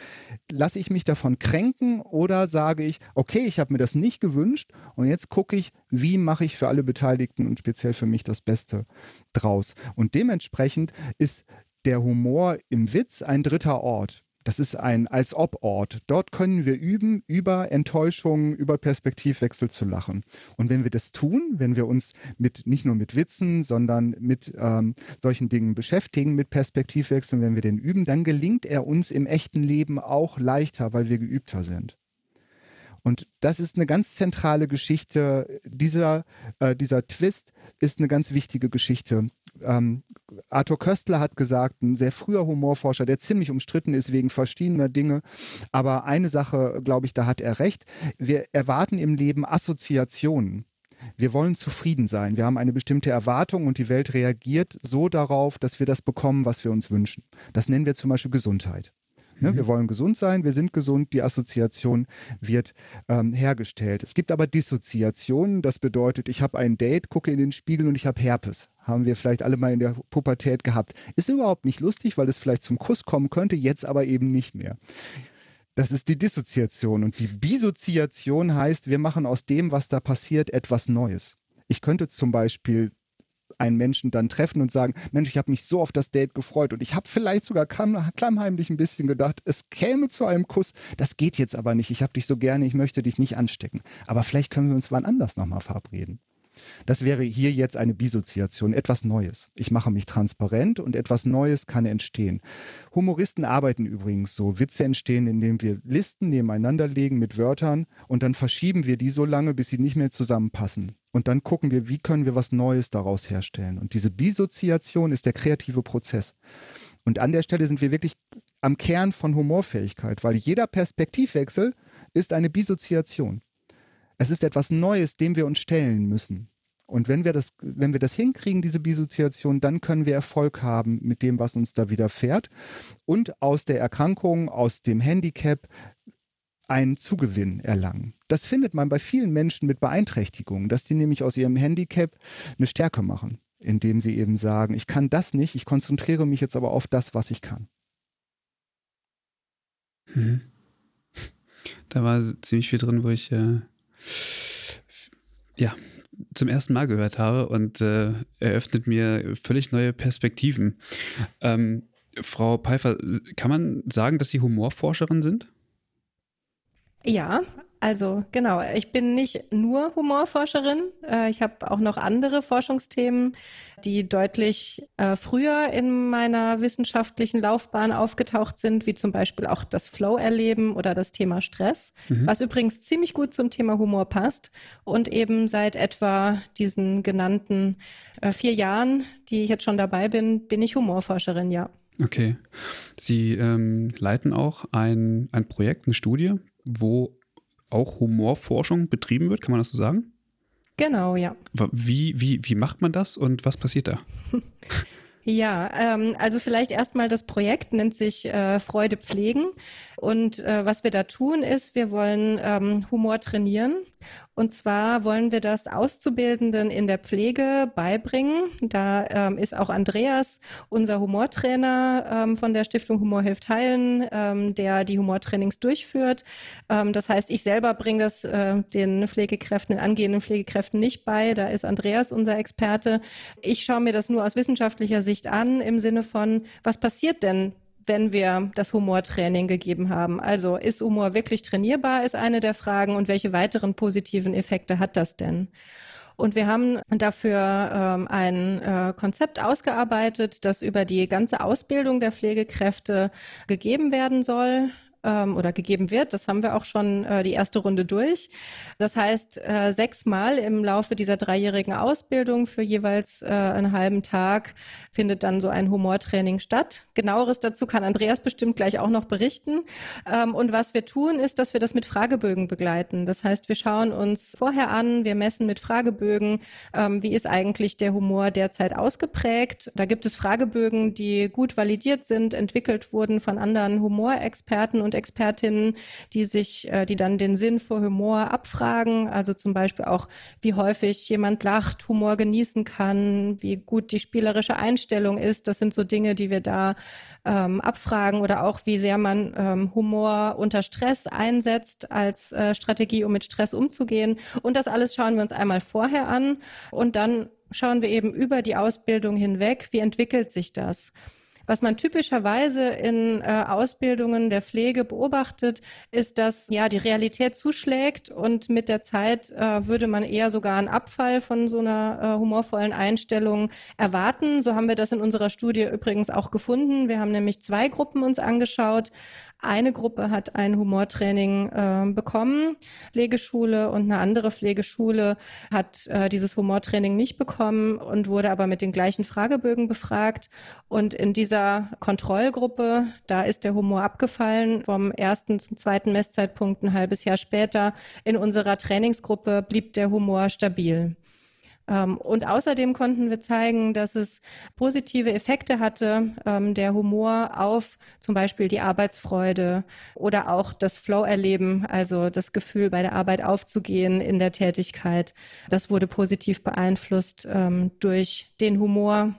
Lasse ich mich davon kränken oder sage ich, okay, ich habe mir das nicht gewünscht und jetzt gucke ich, wie mache ich für alle Beteiligten und speziell für mich das Beste draus. Und dementsprechend ist der Humor im Witz ein dritter Ort. Das ist ein Als-Ob-Ort. Dort können wir üben, über Enttäuschungen, über Perspektivwechsel zu lachen. Und wenn wir das tun, wenn wir uns mit nicht nur mit Witzen, sondern mit ähm, solchen Dingen beschäftigen, mit Perspektivwechseln, wenn wir den üben, dann gelingt er uns im echten Leben auch leichter, weil wir geübter sind. Und das ist eine ganz zentrale Geschichte. Dieser, äh, dieser Twist ist eine ganz wichtige Geschichte. Ähm, Arthur Köstler hat gesagt, ein sehr früher Humorforscher, der ziemlich umstritten ist wegen verschiedener Dinge. Aber eine Sache, glaube ich, da hat er recht. Wir erwarten im Leben Assoziationen. Wir wollen zufrieden sein. Wir haben eine bestimmte Erwartung und die Welt reagiert so darauf, dass wir das bekommen, was wir uns wünschen. Das nennen wir zum Beispiel Gesundheit. Ne? Mhm. Wir wollen gesund sein, wir sind gesund, die Assoziation wird ähm, hergestellt. Es gibt aber Dissoziationen, das bedeutet, ich habe ein Date, gucke in den Spiegel und ich habe Herpes. Haben wir vielleicht alle mal in der Pubertät gehabt. Ist überhaupt nicht lustig, weil es vielleicht zum Kuss kommen könnte, jetzt aber eben nicht mehr. Das ist die Dissoziation. Und die Bisoziation heißt, wir machen aus dem, was da passiert, etwas Neues. Ich könnte zum Beispiel einen Menschen dann treffen und sagen, Mensch, ich habe mich so auf das Date gefreut und ich habe vielleicht sogar klammheimlich ein bisschen gedacht, es käme zu einem Kuss. Das geht jetzt aber nicht. Ich habe dich so gerne, ich möchte dich nicht anstecken. Aber vielleicht können wir uns wann anders nochmal verabreden. Das wäre hier jetzt eine Bisoziation, etwas Neues. Ich mache mich transparent und etwas Neues kann entstehen. Humoristen arbeiten übrigens so. Witze entstehen, indem wir Listen nebeneinander legen mit Wörtern und dann verschieben wir die so lange, bis sie nicht mehr zusammenpassen. Und dann gucken wir, wie können wir was Neues daraus herstellen. Und diese Bisoziation ist der kreative Prozess. Und an der Stelle sind wir wirklich am Kern von Humorfähigkeit, weil jeder Perspektivwechsel ist eine Bisoziation. Es ist etwas Neues, dem wir uns stellen müssen. Und wenn wir das, wenn wir das hinkriegen, diese Bisoziation, dann können wir Erfolg haben mit dem, was uns da widerfährt und aus der Erkrankung, aus dem Handicap einen Zugewinn erlangen. Das findet man bei vielen Menschen mit Beeinträchtigungen, dass die nämlich aus ihrem Handicap eine Stärke machen, indem sie eben sagen, ich kann das nicht, ich konzentriere mich jetzt aber auf das, was ich kann. Mhm. Da war ziemlich viel drin, wo ich äh, ja, zum ersten Mal gehört habe und äh, eröffnet mir völlig neue Perspektiven. Ähm, Frau Pfeiffer, kann man sagen, dass Sie Humorforscherin sind? Ja, also genau, ich bin nicht nur Humorforscherin. Äh, ich habe auch noch andere Forschungsthemen, die deutlich äh, früher in meiner wissenschaftlichen Laufbahn aufgetaucht sind, wie zum Beispiel auch das Flow-Erleben oder das Thema Stress, mhm. was übrigens ziemlich gut zum Thema Humor passt. Und eben seit etwa diesen genannten äh, vier Jahren, die ich jetzt schon dabei bin, bin ich Humorforscherin, ja. Okay. Sie ähm, leiten auch ein, ein Projekt, eine Studie, wo auch Humorforschung betrieben wird, kann man das so sagen? Genau, ja. Wie, wie, wie macht man das und was passiert da? Ja, ähm, also vielleicht erstmal das Projekt nennt sich äh, Freude pflegen. Und äh, was wir da tun, ist, wir wollen ähm, Humor trainieren. Und zwar wollen wir das Auszubildenden in der Pflege beibringen. Da ähm, ist auch Andreas, unser Humortrainer ähm, von der Stiftung Humor hilft heilen, ähm, der die Humortrainings durchführt. Ähm, das heißt, ich selber bringe das äh, den Pflegekräften, den angehenden Pflegekräften nicht bei. Da ist Andreas unser Experte. Ich schaue mir das nur aus wissenschaftlicher Sicht an, im Sinne von, was passiert denn wenn wir das Humortraining gegeben haben. Also ist Humor wirklich trainierbar, ist eine der Fragen und welche weiteren positiven Effekte hat das denn? Und wir haben dafür ähm, ein äh, Konzept ausgearbeitet, das über die ganze Ausbildung der Pflegekräfte gegeben werden soll ähm, oder gegeben wird. Das haben wir auch schon äh, die erste Runde durch. Das heißt, äh, sechsmal im Laufe dieser dreijährigen Ausbildung für jeweils äh, einen halben Tag findet dann so ein Humortraining statt. Genaueres dazu kann Andreas bestimmt gleich auch noch berichten. Ähm, und was wir tun, ist, dass wir das mit Fragebögen begleiten. Das heißt, wir schauen uns vorher an, wir messen mit Fragebögen, ähm, wie ist eigentlich der Humor derzeit ausgeprägt. Da gibt es Fragebögen, die gut validiert sind, entwickelt wurden von anderen Humorexperten und Expertinnen, die sich, äh, die dann den Sinn für Humor abfragen. Also zum Beispiel auch, wie häufig jemand lacht, Humor genießen kann, wie gut die spielerische Einstellung ist. Das sind so Dinge, die wir da ähm, abfragen oder auch, wie sehr man ähm, Humor unter Stress einsetzt als äh, Strategie, um mit Stress umzugehen. Und das alles schauen wir uns einmal vorher an und dann schauen wir eben über die Ausbildung hinweg, wie entwickelt sich das. Was man typischerweise in äh, Ausbildungen der Pflege beobachtet, ist, dass ja die Realität zuschlägt und mit der Zeit äh, würde man eher sogar einen Abfall von so einer äh, humorvollen Einstellung erwarten. So haben wir das in unserer Studie übrigens auch gefunden. Wir haben nämlich zwei Gruppen uns angeschaut. Eine Gruppe hat ein Humortraining äh, bekommen, Pflegeschule, und eine andere Pflegeschule hat äh, dieses Humortraining nicht bekommen und wurde aber mit den gleichen Fragebögen befragt. Und in dieser Kontrollgruppe, da ist der Humor abgefallen vom ersten zum zweiten Messzeitpunkt ein halbes Jahr später. In unserer Trainingsgruppe blieb der Humor stabil. Ähm, und außerdem konnten wir zeigen, dass es positive Effekte hatte, ähm, der Humor auf zum Beispiel die Arbeitsfreude oder auch das Flow-Erleben, also das Gefühl, bei der Arbeit aufzugehen in der Tätigkeit. Das wurde positiv beeinflusst ähm, durch den Humor,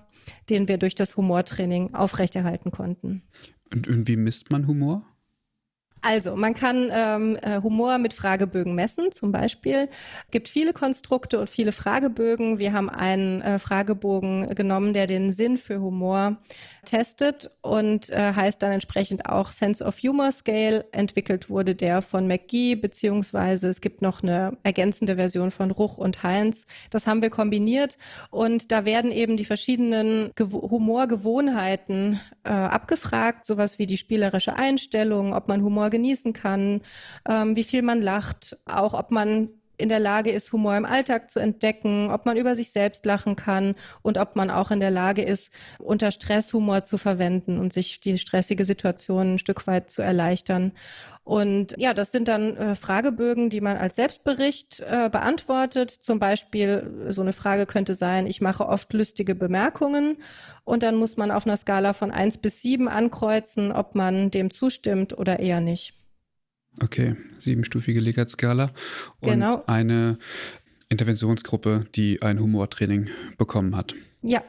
den wir durch das Humortraining aufrechterhalten konnten. Und, und wie misst man Humor? Also, man kann ähm, äh, Humor mit Fragebögen messen, zum Beispiel. Es gibt viele Konstrukte und viele Fragebögen. Wir haben einen äh, Fragebogen genommen, der den Sinn für Humor testet und äh, heißt dann entsprechend auch Sense of Humor Scale. Entwickelt wurde der von McGee, beziehungsweise es gibt noch eine ergänzende Version von Ruch und Heinz. Das haben wir kombiniert und da werden eben die verschiedenen Ge Humorgewohnheiten äh, abgefragt, sowas wie die spielerische Einstellung, ob man Humor genießen kann, ähm, wie viel man lacht, auch ob man in der Lage ist, Humor im Alltag zu entdecken, ob man über sich selbst lachen kann und ob man auch in der Lage ist, unter Stress Humor zu verwenden und sich die stressige Situation ein Stück weit zu erleichtern. Und ja, das sind dann äh, Fragebögen, die man als Selbstbericht äh, beantwortet. Zum Beispiel so eine Frage könnte sein, ich mache oft lustige Bemerkungen und dann muss man auf einer Skala von eins bis sieben ankreuzen, ob man dem zustimmt oder eher nicht. Okay, siebenstufige Legat-Skala und genau. eine Interventionsgruppe, die ein Humortraining bekommen hat. Ja.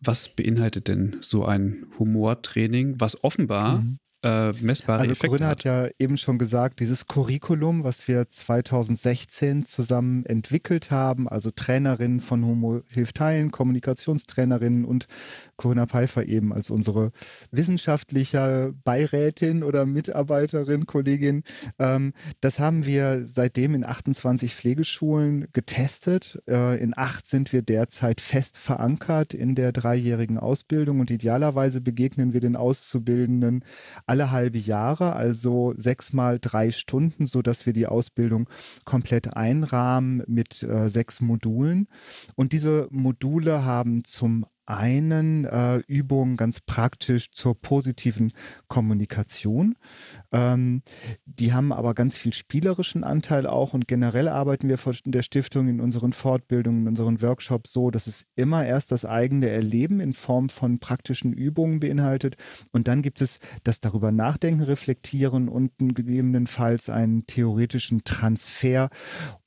Was beinhaltet denn so ein Humortraining, was offenbar mhm äh, messbare also Effekte Corinna hat. ja eben schon gesagt, dieses Curriculum, was wir 2016 zusammen entwickelt haben, also Trainerinnen von Homo Hilft Teilen, Kommunikationstrainerinnen und Corinna Pfeiffer eben als unsere wissenschaftliche Beirätin oder Mitarbeiterin, Kollegin. Ähm, das haben wir seitdem in 28 Pflegeschulen getestet. Äh, in acht sind wir derzeit fest verankert in der dreijährigen Ausbildung und idealerweise begegnen wir den Auszubildenden alle halbe Jahre, also sechs drei Stunden, so dass wir die Ausbildung komplett einrahmen mit äh, sechs Modulen. Und diese Module haben zum einen äh, Übungen ganz praktisch zur positiven Kommunikation. Ähm, die haben aber ganz viel spielerischen Anteil auch und generell arbeiten wir von der Stiftung in unseren Fortbildungen, in unseren Workshops so, dass es immer erst das eigene Erleben in Form von praktischen Übungen beinhaltet und dann gibt es das darüber nachdenken, reflektieren und gegebenenfalls einen theoretischen Transfer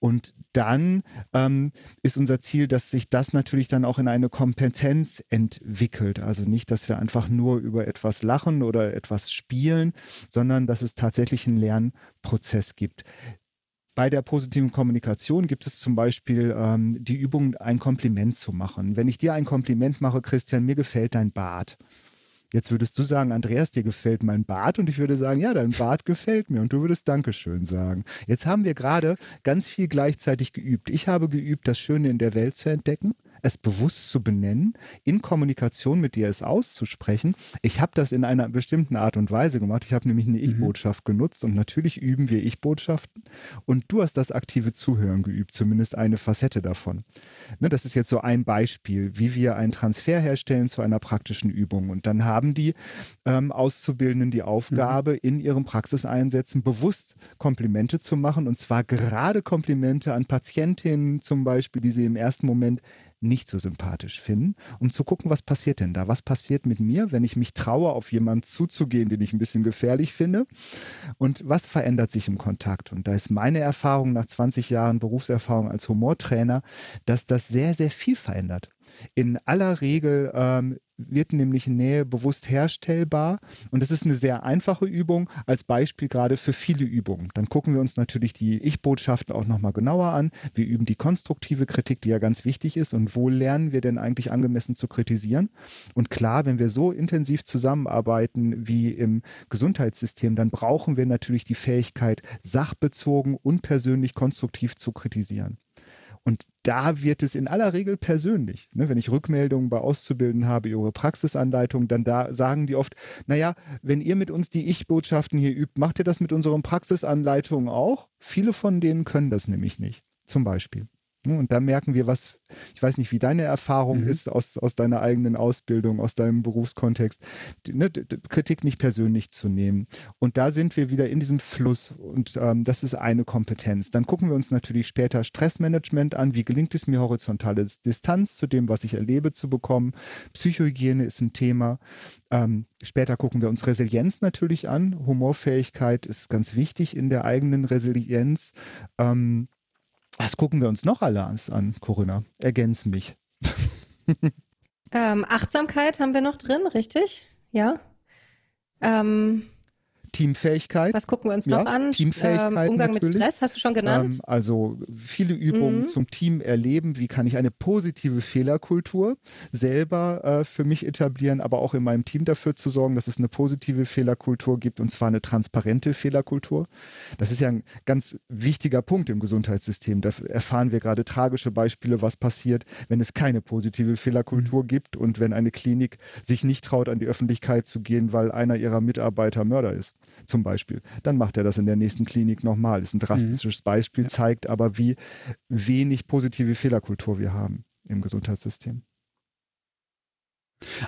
und dann ähm, ist unser Ziel, dass sich das natürlich dann auch in eine Kompetenz entwickelt. Also nicht, dass wir einfach nur über etwas lachen oder etwas spielen, sondern dass es tatsächlich einen Lernprozess gibt. Bei der positiven Kommunikation gibt es zum Beispiel ähm, die Übung, ein Kompliment zu machen. Wenn ich dir ein Kompliment mache, Christian, mir gefällt dein Bart Jetzt würdest du sagen, Andreas, dir gefällt mein Bart und ich würde sagen, ja, dein Bart gefällt mir und du würdest Dankeschön sagen. Jetzt haben wir gerade ganz viel gleichzeitig geübt. Ich habe geübt, das Schöne in der Welt zu entdecken es bewusst zu benennen, in Kommunikation mit dir es auszusprechen. Ich habe das in einer bestimmten Art und Weise gemacht. Ich habe nämlich eine mhm. Ich-Botschaft mhm. genutzt und natürlich üben wir Ich-Botschaften und du hast das aktive Zuhören geübt, zumindest eine Facette davon. Ne, das ist jetzt so ein Beispiel, wie wir einen Transfer herstellen zu einer praktischen Übung. Und dann haben die ähm, Auszubildenden die Aufgabe, mhm. in ihren Praxiseinsätzen bewusst Komplimente zu machen und zwar gerade Komplimente an Patientinnen zum Beispiel, die sie im ersten Moment nicht so sympathisch finden, um zu gucken, was passiert denn da? Was passiert mit mir, wenn ich mich traue, auf jemanden zuzugehen, den ich ein bisschen gefährlich finde? Und was verändert sich im Kontakt? Und da ist meine Erfahrung nach 20 Jahren Berufserfahrung als Humortrainer, dass das sehr, sehr viel verändert. In aller Regel ähm, wird nämlich Nähe bewusst herstellbar. Und das ist eine sehr einfache Übung, als Beispiel gerade für viele Übungen. Dann gucken wir uns natürlich die Ich-Botschaften auch nochmal genauer an. Wir üben die konstruktive Kritik, die ja ganz wichtig ist. Und wo lernen wir denn eigentlich angemessen zu kritisieren? Und klar, wenn wir so intensiv zusammenarbeiten wie im Gesundheitssystem, dann brauchen wir natürlich die Fähigkeit, sachbezogen und persönlich konstruktiv zu kritisieren. Und da wird es in aller Regel persönlich. Ne? Wenn ich Rückmeldungen bei Auszubildenden habe, ihre Praxisanleitung, dann da sagen die oft, naja, wenn ihr mit uns die Ich-Botschaften hier übt, macht ihr das mit unseren Praxisanleitungen auch? Viele von denen können das nämlich nicht, zum Beispiel. Ne, und da merken wir, was, ich weiß nicht, wie deine Erfahrung mhm. ist aus, aus deiner eigenen Ausbildung, aus deinem Berufskontext, ne, Kritik nicht persönlich zu nehmen. Und da sind wir wieder in diesem Fluss und ähm, das ist eine Kompetenz. Dann gucken wir uns natürlich später Stressmanagement an. Wie gelingt es mir, horizontale Distanz zu dem, was ich erlebe, zu bekommen? Psychohygiene ist ein Thema. Ähm, später gucken wir uns Resilienz natürlich an. Humorfähigkeit ist ganz wichtig in der eigenen Resilienz. Ähm, was gucken wir uns noch alle an, Corinna? Ergänz mich. ähm, Achtsamkeit haben wir noch drin, richtig? Ja. Ähm, Teamfähigkeit. Was gucken wir uns ja, noch an? Teamfähigkeit. Ähm, Umgang natürlich. mit Stress, hast du schon genannt? Ähm, also viele Übungen mhm. zum Team erleben. Wie kann ich eine positive Fehlerkultur selber äh, für mich etablieren, aber auch in meinem Team dafür zu sorgen, dass es eine positive Fehlerkultur gibt und zwar eine transparente Fehlerkultur. Das ist ja ein ganz wichtiger Punkt im Gesundheitssystem. Da erfahren wir gerade tragische Beispiele, was passiert, wenn es keine positive Fehlerkultur mhm. gibt und wenn eine Klinik sich nicht traut, an die Öffentlichkeit zu gehen, weil einer ihrer Mitarbeiter Mörder ist zum Beispiel. Dann macht er das in der nächsten Klinik nochmal. Ist ein drastisches mhm. Beispiel, zeigt aber, wie wenig positive Fehlerkultur wir haben im Gesundheitssystem.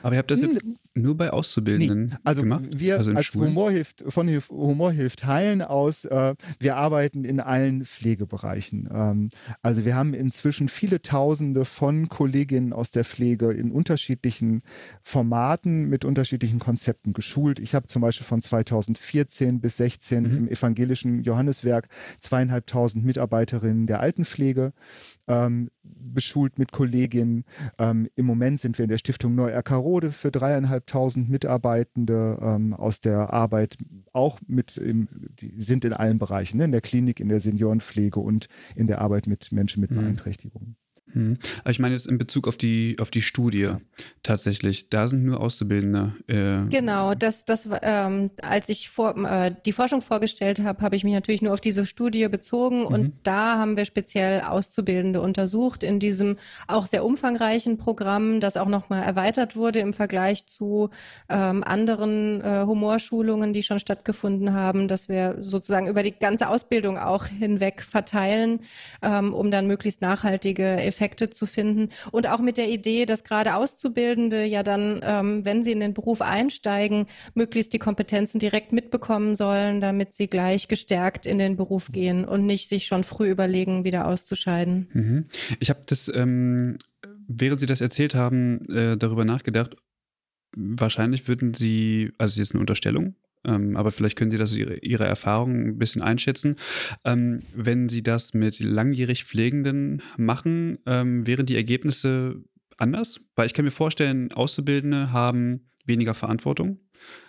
Aber ihr habt das jetzt hm. nur bei Auszubildenden nee, also gemacht? Wir also als Humor hilft, von Humor hilft Heilen aus, äh, wir arbeiten in allen Pflegebereichen. Ähm, also wir haben inzwischen viele Tausende von Kolleginnen aus der Pflege in unterschiedlichen Formaten mit unterschiedlichen Konzepten geschult. Ich habe zum Beispiel von 2014 bis 16 mhm. im evangelischen Johanneswerk zweieinhalbtausend Mitarbeiterinnen der Altenpflege ähm, beschult mit Kolleginnen. Ähm, Im Moment sind wir in der Stiftung Neu Erkarode für dreieinhalbtausend Mitarbeitende ähm, aus der Arbeit auch mit, im, die sind in allen Bereichen, ne? in der Klinik, in der Seniorenpflege und in der Arbeit mit Menschen mit mhm. Beeinträchtigungen. Hm. Aber ich meine jetzt in Bezug auf die, auf die Studie tatsächlich. Da sind nur Auszubildende. Äh genau, das, das, ähm, als ich vor, äh, die Forschung vorgestellt habe, habe ich mich natürlich nur auf diese Studie bezogen mhm. und da haben wir speziell Auszubildende untersucht in diesem auch sehr umfangreichen Programm, das auch nochmal erweitert wurde im Vergleich zu ähm, anderen äh, Humorschulungen, die schon stattgefunden haben, dass wir sozusagen über die ganze Ausbildung auch hinweg verteilen, ähm, um dann möglichst nachhaltige Effekte Effekte zu finden und auch mit der Idee, dass gerade Auszubildende ja dann, ähm, wenn sie in den Beruf einsteigen, möglichst die Kompetenzen direkt mitbekommen sollen, damit sie gleich gestärkt in den Beruf gehen und nicht sich schon früh überlegen, wieder auszuscheiden. Mhm. Ich habe das, ähm, während Sie das erzählt haben, äh, darüber nachgedacht. Wahrscheinlich würden Sie, also jetzt eine Unterstellung, ähm, aber vielleicht können Sie das Ihre, Ihre Erfahrungen ein bisschen einschätzen. Ähm, wenn Sie das mit langjährig Pflegenden machen, ähm, wären die Ergebnisse anders? Weil ich kann mir vorstellen, Auszubildende haben weniger Verantwortung,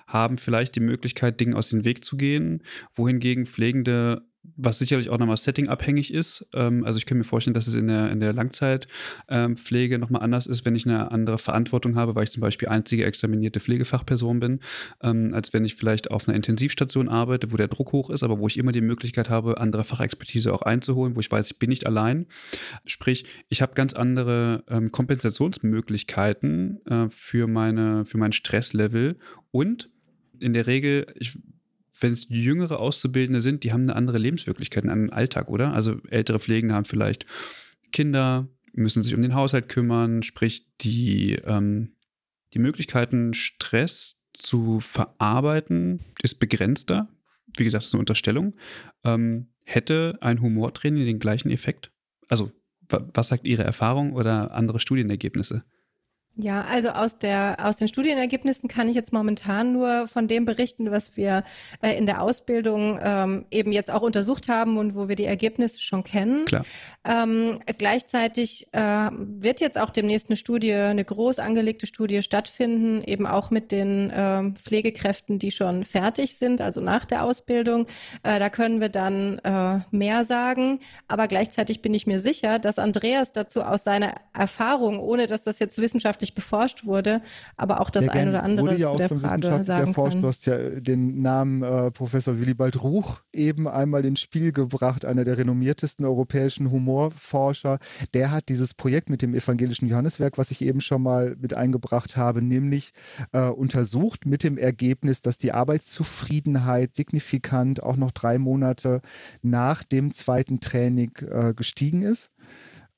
haben vielleicht die Möglichkeit, Dingen aus dem Weg zu gehen, wohingegen Pflegende was sicherlich auch nochmal setting-abhängig ist. Ähm, also ich kann mir vorstellen, dass es in der, in der Langzeitpflege ähm, nochmal anders ist, wenn ich eine andere Verantwortung habe, weil ich zum Beispiel einzige examinierte Pflegefachperson bin, ähm, als wenn ich vielleicht auf einer Intensivstation arbeite, wo der Druck hoch ist, aber wo ich immer die Möglichkeit habe, andere Fachexpertise auch einzuholen, wo ich weiß, ich bin nicht allein. Sprich, ich habe ganz andere ähm, Kompensationsmöglichkeiten äh, für, meine, für mein Stresslevel und in der Regel, ich wenn es jüngere Auszubildende sind, die haben eine andere Lebenswirklichkeit, einen anderen Alltag, oder? Also ältere Pflegende haben vielleicht Kinder, müssen sich um den Haushalt kümmern, sprich die, ähm, die Möglichkeiten, Stress zu verarbeiten, ist begrenzter. Wie gesagt, das ist eine Unterstellung. Ähm, hätte ein Humortraining den gleichen Effekt? Also, was sagt Ihre Erfahrung oder andere Studienergebnisse? Ja, also aus der aus den Studienergebnissen kann ich jetzt momentan nur von dem berichten, was wir äh, in der Ausbildung ähm, eben jetzt auch untersucht haben und wo wir die Ergebnisse schon kennen. Klar. Ähm, gleichzeitig äh, wird jetzt auch demnächst eine Studie, eine groß angelegte Studie stattfinden, eben auch mit den äh, Pflegekräften, die schon fertig sind, also nach der Ausbildung. Äh, da können wir dann äh, mehr sagen. Aber gleichzeitig bin ich mir sicher, dass Andreas dazu aus seiner Erfahrung, ohne dass das jetzt wissenschaftlich wissenschaftlich beforscht wurde, aber auch das ja, ein oder andere wurde ja auch der Frage sagen erforscht. Du hast ja den Namen äh, Professor Willibald Ruch eben einmal ins Spiel gebracht, einer der renommiertesten europäischen Humorforscher. Der hat dieses Projekt mit dem evangelischen Johanneswerk, was ich eben schon mal mit eingebracht habe, nämlich äh, untersucht mit dem Ergebnis, dass die Arbeitszufriedenheit signifikant auch noch drei Monate nach dem zweiten Training äh, gestiegen ist.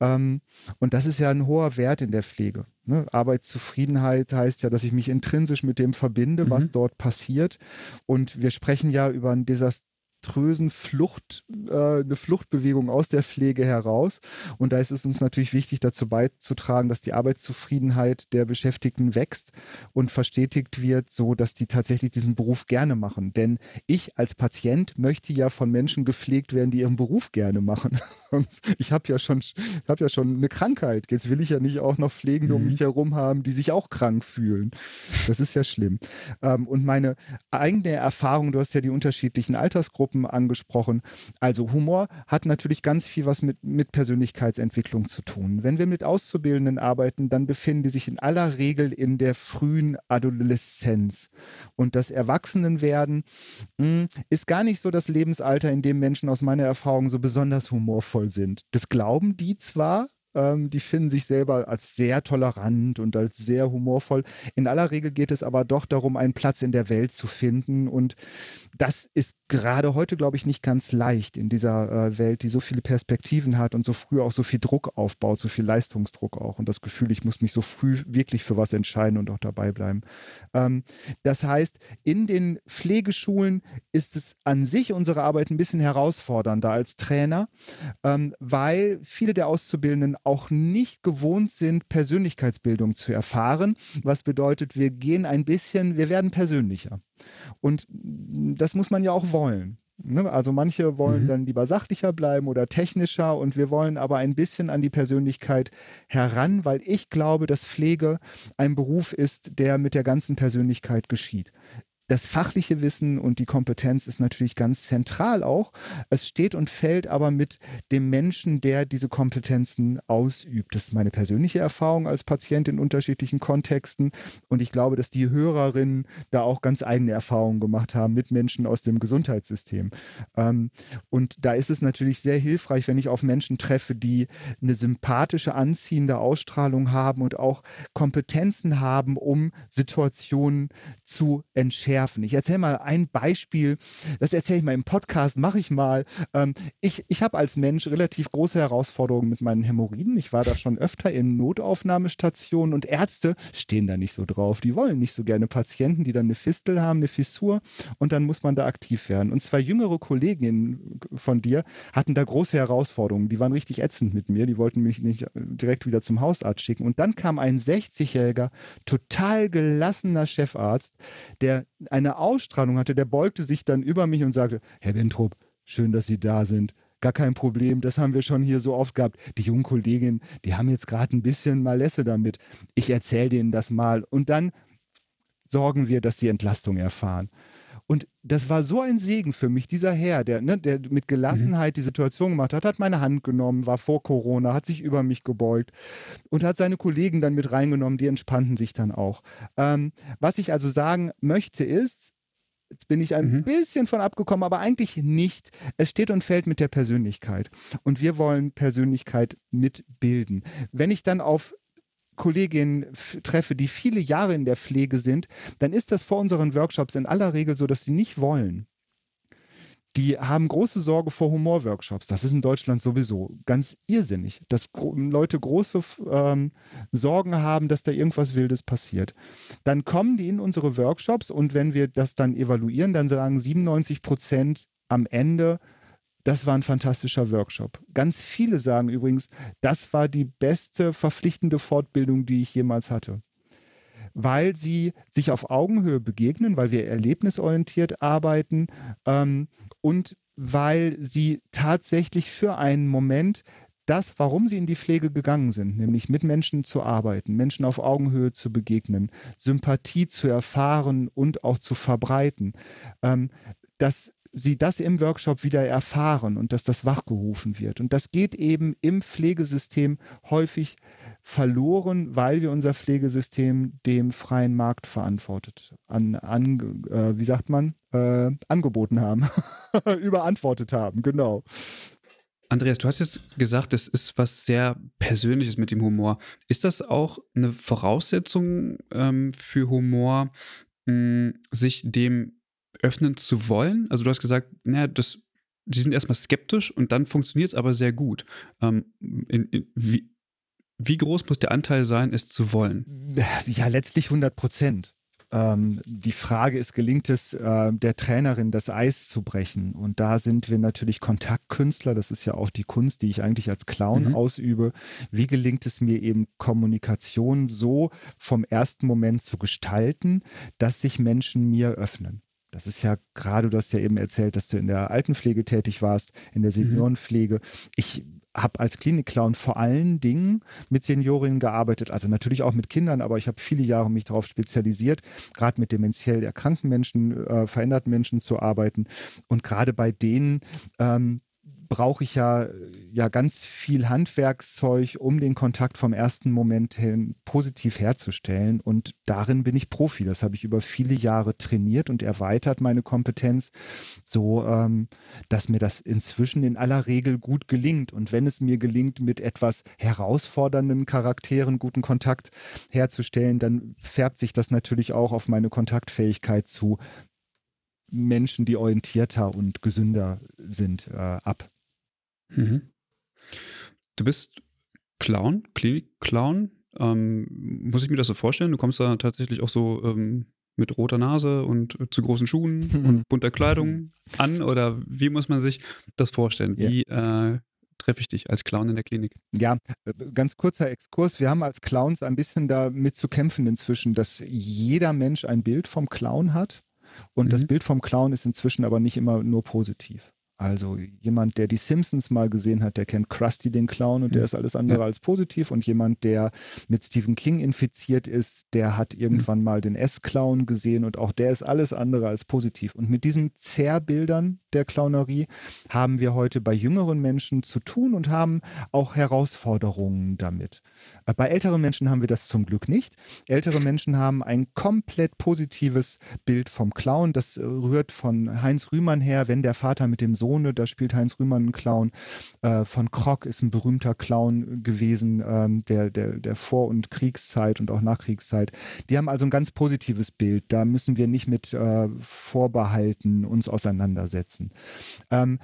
Ähm, und das ist ja ein hoher Wert in der Pflege. Ne? Arbeitszufriedenheit heißt ja, dass ich mich intrinsisch mit dem verbinde, mhm. was dort passiert. Und wir sprechen ja über ein Desaster monströsen Flucht, äh, eine Fluchtbewegung aus der Pflege heraus. Und da ist es uns natürlich wichtig, dazu beizutragen, dass die Arbeitszufriedenheit der Beschäftigten wächst und verstetigt wird, so dass die tatsächlich diesen Beruf gerne machen. Denn ich als Patient möchte ja von Menschen gepflegt werden, die ihren Beruf gerne machen. ich habe ja schon, habe ja schon eine Krankheit. Jetzt will ich ja nicht auch noch Pflegende mhm. um mich herum haben, die sich auch krank fühlen. Das ist ja schlimm. Ähm, und meine eigene Erfahrung, du hast ja die unterschiedlichen Altersgruppen Gruppen angesprochen. Also Humor hat natürlich ganz viel was mit, mit Persönlichkeitsentwicklung zu tun. Wenn wir mit Auszubildenden arbeiten, dann befinden die sich in aller Regel in der frühen Adoleszenz. Und das Erwachsenenwerden mh, hm, ist gar nicht so das Lebensalter, in dem Menschen aus meiner Erfahrung so besonders humorvoll sind. Das glauben die zwar, ähm, die finden sich selber als sehr tolerant und als sehr humorvoll. In aller Regel geht es aber doch darum, einen Platz in der Welt zu finden. Und das ist gerade heute, glaube ich, nicht ganz leicht in dieser äh, Welt, die so viele Perspektiven hat und so früh auch so viel Druck aufbaut, so viel Leistungsdruck auch und das Gefühl, ich muss mich so früh wirklich für was entscheiden und auch dabei bleiben. Ähm, das heißt, in den Pflegeschulen ist es an sich unsere Arbeit ein bisschen herausfordernder als Trainer, ähm, weil viele der Auszubildenden auch nicht gewohnt sind, Persönlichkeitsbildung zu erfahren, was bedeutet, wir gehen ein bisschen, wir werden persönlicher. Und das muss man ja auch wollen. Ne? Also manche wollen mhm. dann lieber sachlicher bleiben oder technischer und wir wollen aber ein bisschen an die Persönlichkeit heran, weil ich glaube, dass Pflege ein Beruf ist, der mit der ganzen Persönlichkeit geschieht das fachliche Wissen und die Kompetenz ist natürlich ganz zentral auch. Es steht und fällt aber mit dem Menschen, der diese Kompetenzen ausübt. Das ist meine persönliche Erfahrung als Patient in unterschiedlichen Kontexten. Und ich glaube, dass die Hörerinnen da auch ganz eigene Erfahrungen gemacht haben mit Menschen aus dem Gesundheitssystem. Ähm, und da ist es natürlich sehr hilfreich, wenn ich auf Menschen treffe, die eine sympathische, anziehende Ausstrahlung haben und auch Kompetenzen haben, um Situationen zu entschärfen werfen. Ich erzähle mal ein Beispiel, das erzähle ich mal im Podcast, mache ich mal. Ähm, ich ich habe als Mensch relativ große Herausforderungen mit meinen Hämorrhoiden. Ich war da schon öfter in Notaufnahmestationen und Ärzte stehen da nicht so drauf. Die wollen nicht so gerne Patienten, die dann eine Fistel haben, eine Fissur und dann muss man da aktiv werden. Und zwei jüngere Kolleginnen von dir hatten da große Herausforderungen. Die waren richtig ätzend mit mir. Die wollten mich nicht direkt wieder zum Hausarzt schicken. Und dann kam ein 60-jähriger, total gelassener Chefarzt, der eine Ausstrahlung hatte, der beugte sich dann über mich und sagte, Herr Wintrup, schön, dass Sie da sind. Gar kein Problem, das haben wir schon hier so oft gehabt. Die jungen Kolleginnen, die haben jetzt gerade ein bisschen Malesse damit. Ich erzähle denen das mal und dann sorgen wir, dass sie Entlastung erfahren. Und das war so ein Segen für mich, dieser Herr, der, ne, der mit Gelassenheit die Situation gemacht hat, hat meine Hand genommen, war vor Corona, hat sich über mich gebeugt und hat seine Kollegen dann mit reingenommen, die entspannten sich dann auch. Ähm, was ich also sagen möchte ist, Jetzt bin ich ein mhm. bisschen von abgekommen, aber eigentlich nicht. Es steht und fällt mit der Persönlichkeit. Und wir wollen Persönlichkeit mitbilden. Wenn ich dann auf Kolleginnen treffe, die viele Jahre in der Pflege sind, dann ist das vor unseren Workshops in aller Regel so, dass sie nicht wollen. Die haben große Sorge vor Humorworkshops. Das ist in Deutschland sowieso ganz irrsinnig, dass Leute große ähm, Sorgen haben, dass da irgendwas Wildes passiert. Dann kommen die in unsere Workshops und wenn wir das dann evaluieren, dann sagen 97 Prozent am Ende, das war ein fantastischer Workshop. Ganz viele sagen übrigens, das war die beste verpflichtende Fortbildung, die ich jemals hatte. Weil sie sich auf Augenhöhe begegnen, weil wir erlebnisorientiert arbeiten ähm, und weil sie tatsächlich für einen Moment das, warum sie in die Pflege gegangen sind, nämlich mit Menschen zu arbeiten, Menschen auf Augenhöhe zu begegnen, Sympathie zu erfahren und auch zu verbreiten, ähm, das sie das im Workshop wieder erfahren und dass das wachgerufen wird. Und das geht eben im Pflegesystem häufig verloren, weil wir unser Pflegesystem dem freien Markt verantwortet, an, an äh, wie sagt man, äh, angeboten haben, überantwortet haben, genau. Andreas, du hast jetzt gesagt, es ist was sehr Persönliches mit dem Humor. Ist das auch eine Voraussetzung ähm, für Humor, mh, sich dem öffnen zu wollen? Also du hast gesagt, naja, das, die sind erstmal skeptisch und dann funktioniert es aber sehr gut. Ähm, in, in, wie, wie groß muss der Anteil sein, es zu wollen? Ja, letztlich 100 Prozent. Ähm, die Frage ist, gelingt es äh, der Trainerin, das Eis zu brechen? Und da sind wir natürlich Kontaktkünstler. Das ist ja auch die Kunst, die ich eigentlich als Clown mhm. ausübe. Wie gelingt es mir eben, Kommunikation so vom ersten Moment zu gestalten, dass sich Menschen mir öffnen? Das ist ja gerade, du hast ja eben erzählt, dass du in der Altenpflege tätig warst, in der mhm. Seniorenpflege. Ich habe als Klinikclown vor allen Dingen mit Seniorinnen gearbeitet, also natürlich auch mit Kindern, aber ich habe viele Jahre mich darauf spezialisiert, gerade mit dementiell erkrankten Menschen, äh, veränderten Menschen zu arbeiten. Und gerade bei denen ähm, brauche ich ja, ja ganz viel Handwerkszeug, um den Kontakt vom ersten Moment hin positiv herzustellen. Und darin bin ich Profi. Das habe ich über viele Jahre trainiert und erweitert meine Kompetenz, so ähm, dass mir das inzwischen in aller Regel gut gelingt. Und wenn es mir gelingt, mit etwas herausfordernden Charakteren guten Kontakt herzustellen, dann färbt sich das natürlich auch auf meine Kontaktfähigkeit zu Menschen, die orientierter und gesünder sind, äh, ab. Mhm. Du bist Clown, Klinik-Clown. Ähm, muss ich mir das so vorstellen? Du kommst da tatsächlich auch so ähm, mit roter Nase und zu großen Schuhen und bunter Kleidung an? Oder wie muss man sich das vorstellen? Wie ja. äh, treffe ich dich als Clown in der Klinik? Ja, äh, ganz kurzer Exkurs. Wir haben als Clowns ein bisschen damit zu kämpfen inzwischen, dass jeder Mensch ein Bild vom Clown hat. Und mhm. das Bild vom Clown ist inzwischen aber nicht immer nur positiv. Also jemand, der die Simpsons mal gesehen hat, der kennt Krusty den Clown und der ist alles andere ja. als positiv. Und jemand, der mit Stephen King infiziert ist, der hat irgendwann mhm. mal den S-Clown gesehen und auch der ist alles andere als positiv. Und mit diesen Zerrbildern der Clownerie haben wir heute bei jüngeren Menschen zu tun und haben auch Herausforderungen damit. Äh, bei älteren Menschen haben wir das zum Glück nicht. Ältere Menschen haben ein komplett positives Bild vom Clown. Das rührt von Heinz Rühmann her, wenn der Vater mit dem Sohn Sohne, da spielt Heinz Rühmann einen Clown. Äh, von Krog ist ein berühmter Clown gewesen, ähm, der, der, der Vor- und Kriegszeit und auch Nachkriegszeit. Die haben also ein ganz positives Bild. Da müssen wir nicht mit äh, Vorbehalten uns auseinandersetzen. Ähm,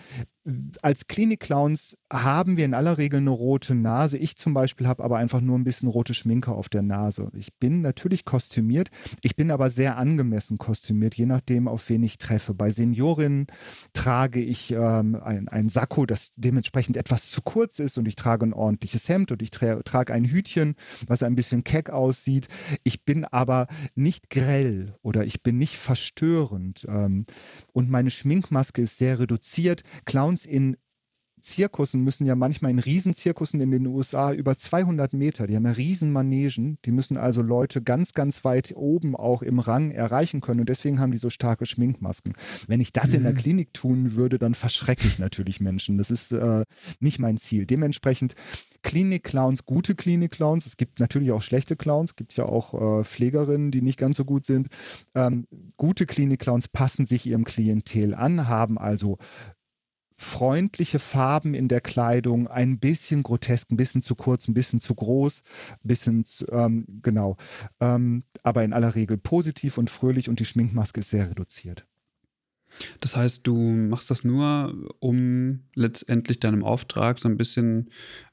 als Klinik-Clowns haben wir in aller Regel eine rote Nase. Ich zum Beispiel habe aber einfach nur ein bisschen rote Schminke auf der Nase. Ich bin natürlich kostümiert, ich bin aber sehr angemessen kostümiert, je nachdem, auf wen ich treffe. Bei Seniorinnen trage ich ähm, ein, ein Sakko, das dementsprechend etwas zu kurz ist und ich trage ein ordentliches Hemd und ich tra trage ein Hütchen, was ein bisschen keck aussieht. Ich bin aber nicht grell oder ich bin nicht verstörend ähm, und meine Schminkmaske ist sehr reduziert. Clowns Clowns in Zirkussen müssen ja manchmal in Riesenzirkussen in den USA über 200 Meter, die haben ja Riesenmanegen, die müssen also Leute ganz, ganz weit oben auch im Rang erreichen können und deswegen haben die so starke Schminkmasken. Wenn ich das mhm. in der mhm. Klinik tun würde, dann verschrecke ich natürlich Menschen. Das ist äh, nicht mein Ziel. Dementsprechend Klinik-Clowns, gute Klinik-Clowns. Es gibt natürlich auch schlechte Clowns, es gibt ja auch äh, Pflegerinnen, die nicht ganz so gut sind. Ähm, gute Klinik-Clowns passen sich ihrem Klientel an, haben also freundliche Farben in der Kleidung, ein bisschen grotesk, ein bisschen zu kurz, ein bisschen zu groß, ein bisschen zu, ähm, genau, ähm, aber in aller Regel positiv und fröhlich und die Schminkmaske ist sehr reduziert. Das heißt, du machst das nur, um letztendlich deinem Auftrag so ein bisschen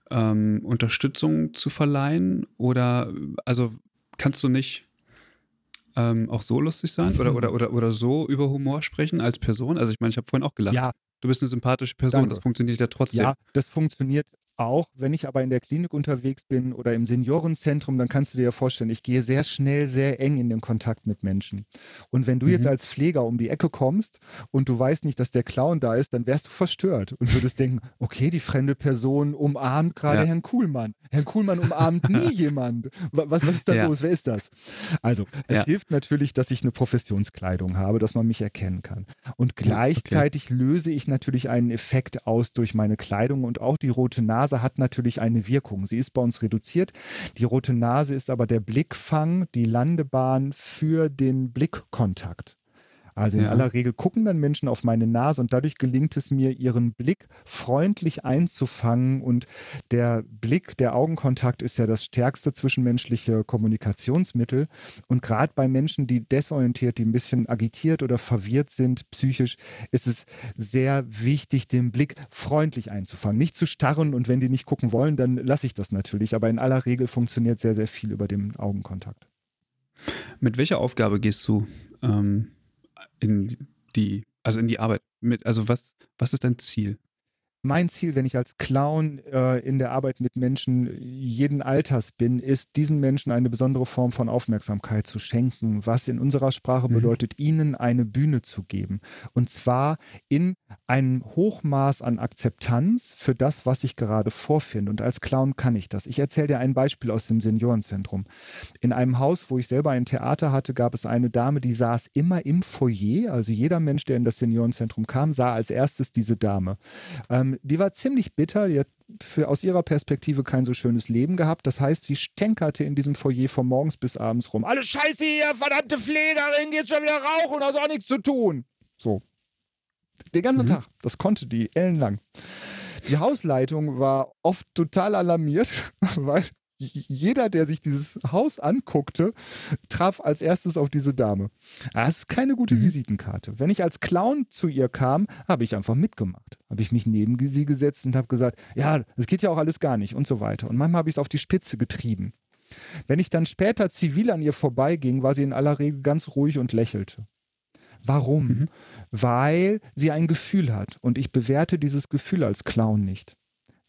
ähm, Unterstützung zu verleihen? Oder also kannst du nicht ähm, auch so lustig sein oder, oder, oder, oder so über Humor sprechen als Person? Also ich meine, ich habe vorhin auch gelacht. Ja. Du bist eine sympathische Person, Danke. das funktioniert ja trotzdem. Ja, das funktioniert auch, wenn ich aber in der Klinik unterwegs bin oder im Seniorenzentrum, dann kannst du dir ja vorstellen, ich gehe sehr schnell, sehr eng in den Kontakt mit Menschen. Und wenn du mhm. jetzt als Pfleger um die Ecke kommst und du weißt nicht, dass der Clown da ist, dann wärst du verstört und würdest denken, okay, die fremde Person umarmt gerade ja. Herrn Kuhlmann. Herrn Kuhlmann umarmt nie jemand. Was, was ist da ja. los? Wer ist das? Also, es ja. hilft natürlich, dass ich eine Professionskleidung habe, dass man mich erkennen kann. Und gleichzeitig okay. löse ich natürlich einen Effekt aus durch meine Kleidung und auch die rote Nase Nase hat natürlich eine Wirkung. Sie ist bei uns reduziert. Die rote Nase ist aber der Blickfang, die Landebahn für den Blickkontakt. Also in ja. aller Regel gucken dann Menschen auf meine Nase und dadurch gelingt es mir, ihren Blick freundlich einzufangen. Und der Blick, der Augenkontakt ist ja das stärkste zwischenmenschliche Kommunikationsmittel. Und gerade bei Menschen, die desorientiert, die ein bisschen agitiert oder verwirrt sind, psychisch, ist es sehr wichtig, den Blick freundlich einzufangen. Nicht zu starren und wenn die nicht gucken wollen, dann lasse ich das natürlich. Aber in aller Regel funktioniert sehr, sehr viel über den Augenkontakt. Mit welcher Aufgabe gehst du ähm, in die, also in die Arbeit mit? Also was, was ist dein Ziel? Mein Ziel, wenn ich als Clown äh, in der Arbeit mit Menschen jeden Alters bin, ist, diesen Menschen eine besondere Form von Aufmerksamkeit zu schenken, was in unserer Sprache mhm. bedeutet, ihnen eine Bühne zu geben. Und zwar in einem Hochmaß an Akzeptanz für das, was ich gerade vorfinde. Und als Clown kann ich das. Ich erzähle dir ein Beispiel aus dem Seniorenzentrum. In einem Haus, wo ich selber ein Theater hatte, gab es eine Dame, die saß immer im Foyer. Also jeder Mensch, der in das Seniorenzentrum kam, sah als erstes diese Dame. Ähm, die war ziemlich bitter. Die hat für, aus ihrer Perspektive kein so schönes Leben gehabt. Das heißt, sie stänkerte in diesem Foyer von morgens bis abends rum. Alle Scheiße hier, verdammte Pflegerin, geht schon wieder rauchen, hast auch nichts zu tun. So. Den ganzen mhm. Tag. Das konnte die ellenlang. Die Hausleitung war oft total alarmiert, weil jeder, der sich dieses Haus anguckte, traf als erstes auf diese Dame. Das ist keine gute mhm. Visitenkarte. Wenn ich als Clown zu ihr kam, habe ich einfach mitgemacht. Habe ich mich neben sie gesetzt und habe gesagt, ja, das geht ja auch alles gar nicht und so weiter. Und manchmal habe ich es auf die Spitze getrieben. Wenn ich dann später zivil an ihr vorbeiging, war sie in aller Regel ganz ruhig und lächelte. Warum? Mhm. Weil sie ein Gefühl hat und ich bewerte dieses Gefühl als Clown nicht.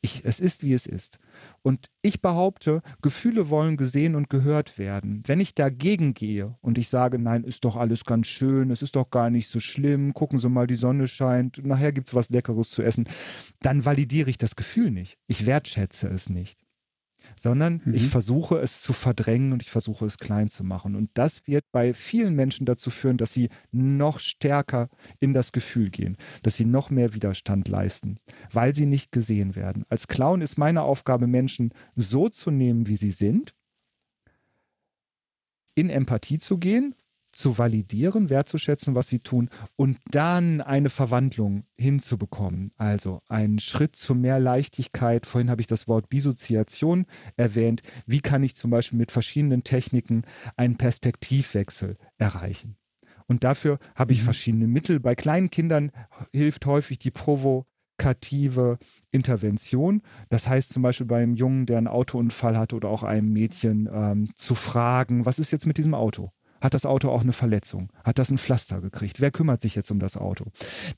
Ich, es ist, wie es ist. Und ich behaupte, Gefühle wollen gesehen und gehört werden. Wenn ich dagegen gehe und ich sage, nein, ist doch alles ganz schön, es ist doch gar nicht so schlimm, gucken Sie mal, die Sonne scheint, nachher gibt es was Leckeres zu essen, dann validiere ich das Gefühl nicht. Ich wertschätze es nicht sondern mhm. ich versuche es zu verdrängen und ich versuche es klein zu machen. Und das wird bei vielen Menschen dazu führen, dass sie noch stärker in das Gefühl gehen, dass sie noch mehr Widerstand leisten, weil sie nicht gesehen werden. Als Clown ist meine Aufgabe, Menschen so zu nehmen, wie sie sind, in Empathie zu gehen zu validieren, wertzuschätzen, was sie tun und dann eine Verwandlung hinzubekommen. Also einen Schritt zu mehr Leichtigkeit. Vorhin habe ich das Wort Bisoziation erwähnt. Wie kann ich zum Beispiel mit verschiedenen Techniken einen Perspektivwechsel erreichen? Und dafür habe ich mhm. verschiedene Mittel. Bei kleinen Kindern hilft häufig die provokative Intervention. Das heißt zum Beispiel bei einem Jungen, der einen Autounfall hat oder auch einem Mädchen ähm, zu fragen, was ist jetzt mit diesem Auto? Hat das Auto auch eine Verletzung? Hat das ein Pflaster gekriegt? Wer kümmert sich jetzt um das Auto?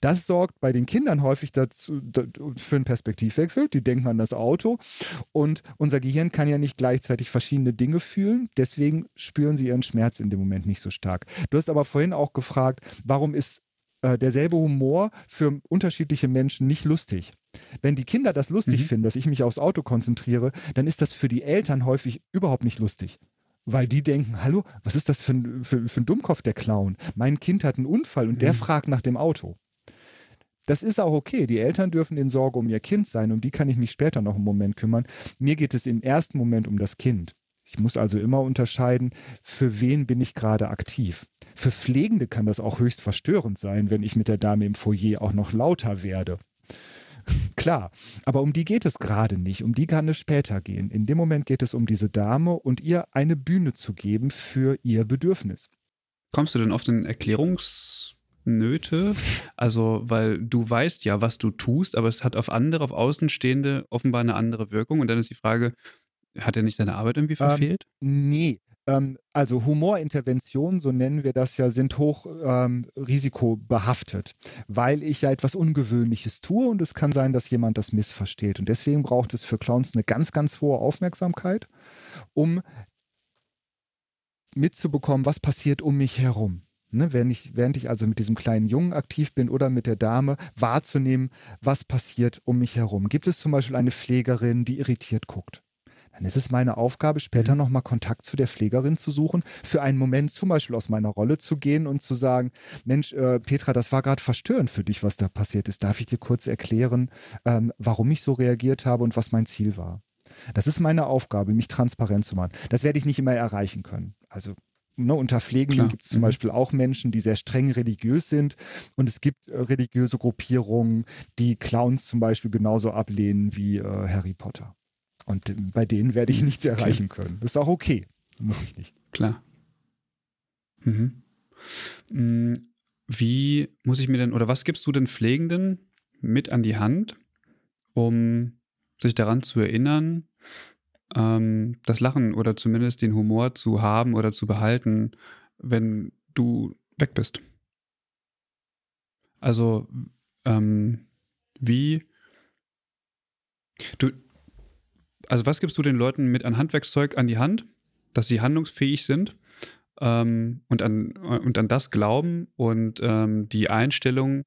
Das sorgt bei den Kindern häufig dazu, für einen Perspektivwechsel. Die denken an das Auto und unser Gehirn kann ja nicht gleichzeitig verschiedene Dinge fühlen. Deswegen spüren sie ihren Schmerz in dem Moment nicht so stark. Du hast aber vorhin auch gefragt, warum ist äh, derselbe Humor für unterschiedliche Menschen nicht lustig. wenn die Kinder das lustig mhm. finden, dass ich mich aufs Auto konzentriere, dann ist das für die Eltern häufig überhaupt nicht lustig. Weil die denken, hallo, was ist das für ein, für, für ein Dummkopf, der Clown? Mein Kind hat einen Unfall und mhm. der fragt nach dem Auto. Das ist auch okay. Die Eltern dürfen in Sorge um ihr Kind sein, um die kann ich mich später noch einen Moment kümmern. Mir geht es im ersten Moment um das Kind. Ich muss also immer unterscheiden, für wen bin ich gerade aktiv. Für Pflegende kann das auch höchst verstörend sein, wenn ich mit der Dame im Foyer auch noch lauter werde. Klar, aber um die geht es gerade nicht. Um die kann es später gehen. In dem Moment geht es um diese Dame und ihr eine Bühne zu geben für ihr Bedürfnis. Kommst du denn oft in Erklärungsnöte? Also, weil du weißt ja, was du tust, aber es hat auf andere, auf Außenstehende offenbar eine andere Wirkung. Und dann ist die Frage, hat er nicht seine Arbeit irgendwie ähm, verfehlt? Ähm, nee, ähm, also Humorinterventionen, so nennen wir das ja, sind hoch ähm, risikobehaftet, weil ich ja etwas Ungewöhnliches tue und es kann sein, dass jemand das missversteht. Und deswegen braucht es für Clowns eine ganz, ganz hohe Aufmerksamkeit, um mitzubekommen, was passiert um mich herum. Ne, während, ich, während ich also mit diesem kleinen Jungen aktiv bin oder mit der Dame, wahrzunehmen, was passiert um mich herum. Gibt es zum Beispiel eine Pflegerin, die irritiert guckt? Dann ist es meine Aufgabe, später mhm. nochmal Kontakt zu der Pflegerin zu suchen, für einen Moment zum Beispiel aus meiner Rolle zu gehen und zu sagen, Mensch, äh, Petra, das war gerade verstörend für dich, was da passiert ist. Darf ich dir kurz erklären, ähm, warum ich so reagiert habe und was mein Ziel war? Das ist meine Aufgabe, mich transparent zu machen. Das werde ich nicht immer erreichen können. Also Ne, unter Pflegenden gibt es zum mhm. Beispiel auch Menschen, die sehr streng religiös sind. Und es gibt äh, religiöse Gruppierungen, die Clowns zum Beispiel genauso ablehnen wie äh, Harry Potter. Und bei denen werde ich nichts erreichen okay. können. Das ist auch okay. Muss ich nicht. Klar. Mhm. Hm, wie muss ich mir denn, oder was gibst du den Pflegenden mit an die Hand, um sich daran zu erinnern, ähm, das Lachen oder zumindest den Humor zu haben oder zu behalten, wenn du weg bist? Also, ähm, wie, du, also was gibst du den Leuten mit an Handwerkszeug an die Hand, dass sie handlungsfähig sind ähm, und, an, und an das glauben und ähm, die Einstellung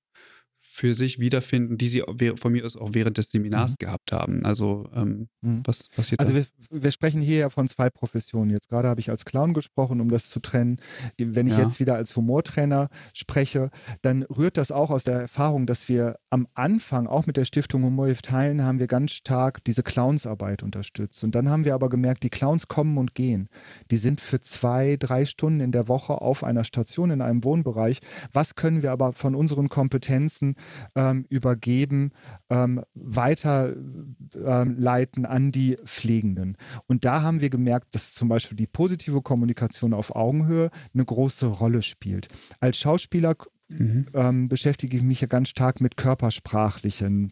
für sich wiederfinden, die sie von mir aus auch während des Seminars mhm. gehabt haben. Also ähm, mhm. was passiert Also wir, wir, sprechen hier ja von zwei Professionen. Jetzt gerade habe ich als Clown gesprochen, um das zu trennen. Wenn ich ja. jetzt wieder als Humortrainer spreche, dann rührt das auch aus der Erfahrung, dass wir am Anfang, auch mit der Stiftung Humor Teilen, haben wir ganz stark diese Clownsarbeit unterstützt. Und dann haben wir aber gemerkt, die Clowns kommen und gehen. Die sind für zwei, drei Stunden in der Woche auf einer Station in einem Wohnbereich. Was können wir aber von unseren Kompetenzen ähm, übergeben, ähm, weiterleiten ähm, an die Pflegenden. Und da haben wir gemerkt, dass zum Beispiel die positive Kommunikation auf Augenhöhe eine große Rolle spielt. Als Schauspieler Mhm. Ähm, beschäftige ich mich ja ganz stark mit körpersprachlichen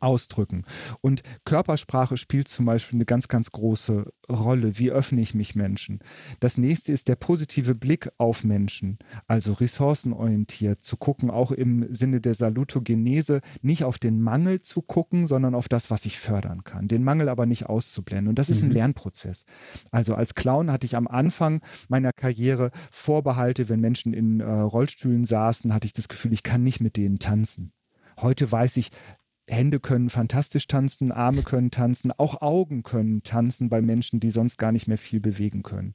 ausdrücken. Und Körpersprache spielt zum Beispiel eine ganz, ganz große Rolle. Wie öffne ich mich Menschen? Das nächste ist der positive Blick auf Menschen, also ressourcenorientiert zu gucken, auch im Sinne der Salutogenese, nicht auf den Mangel zu gucken, sondern auf das, was ich fördern kann. Den Mangel aber nicht auszublenden. Und das ist ein mhm. Lernprozess. Also als Clown hatte ich am Anfang meiner Karriere Vorbehalte, wenn Menschen in äh, Rollstühlen saßen, hatte ich das Gefühl, ich kann nicht mit denen tanzen. Heute weiß ich, Hände können fantastisch tanzen, Arme können tanzen, auch Augen können tanzen bei Menschen, die sonst gar nicht mehr viel bewegen können.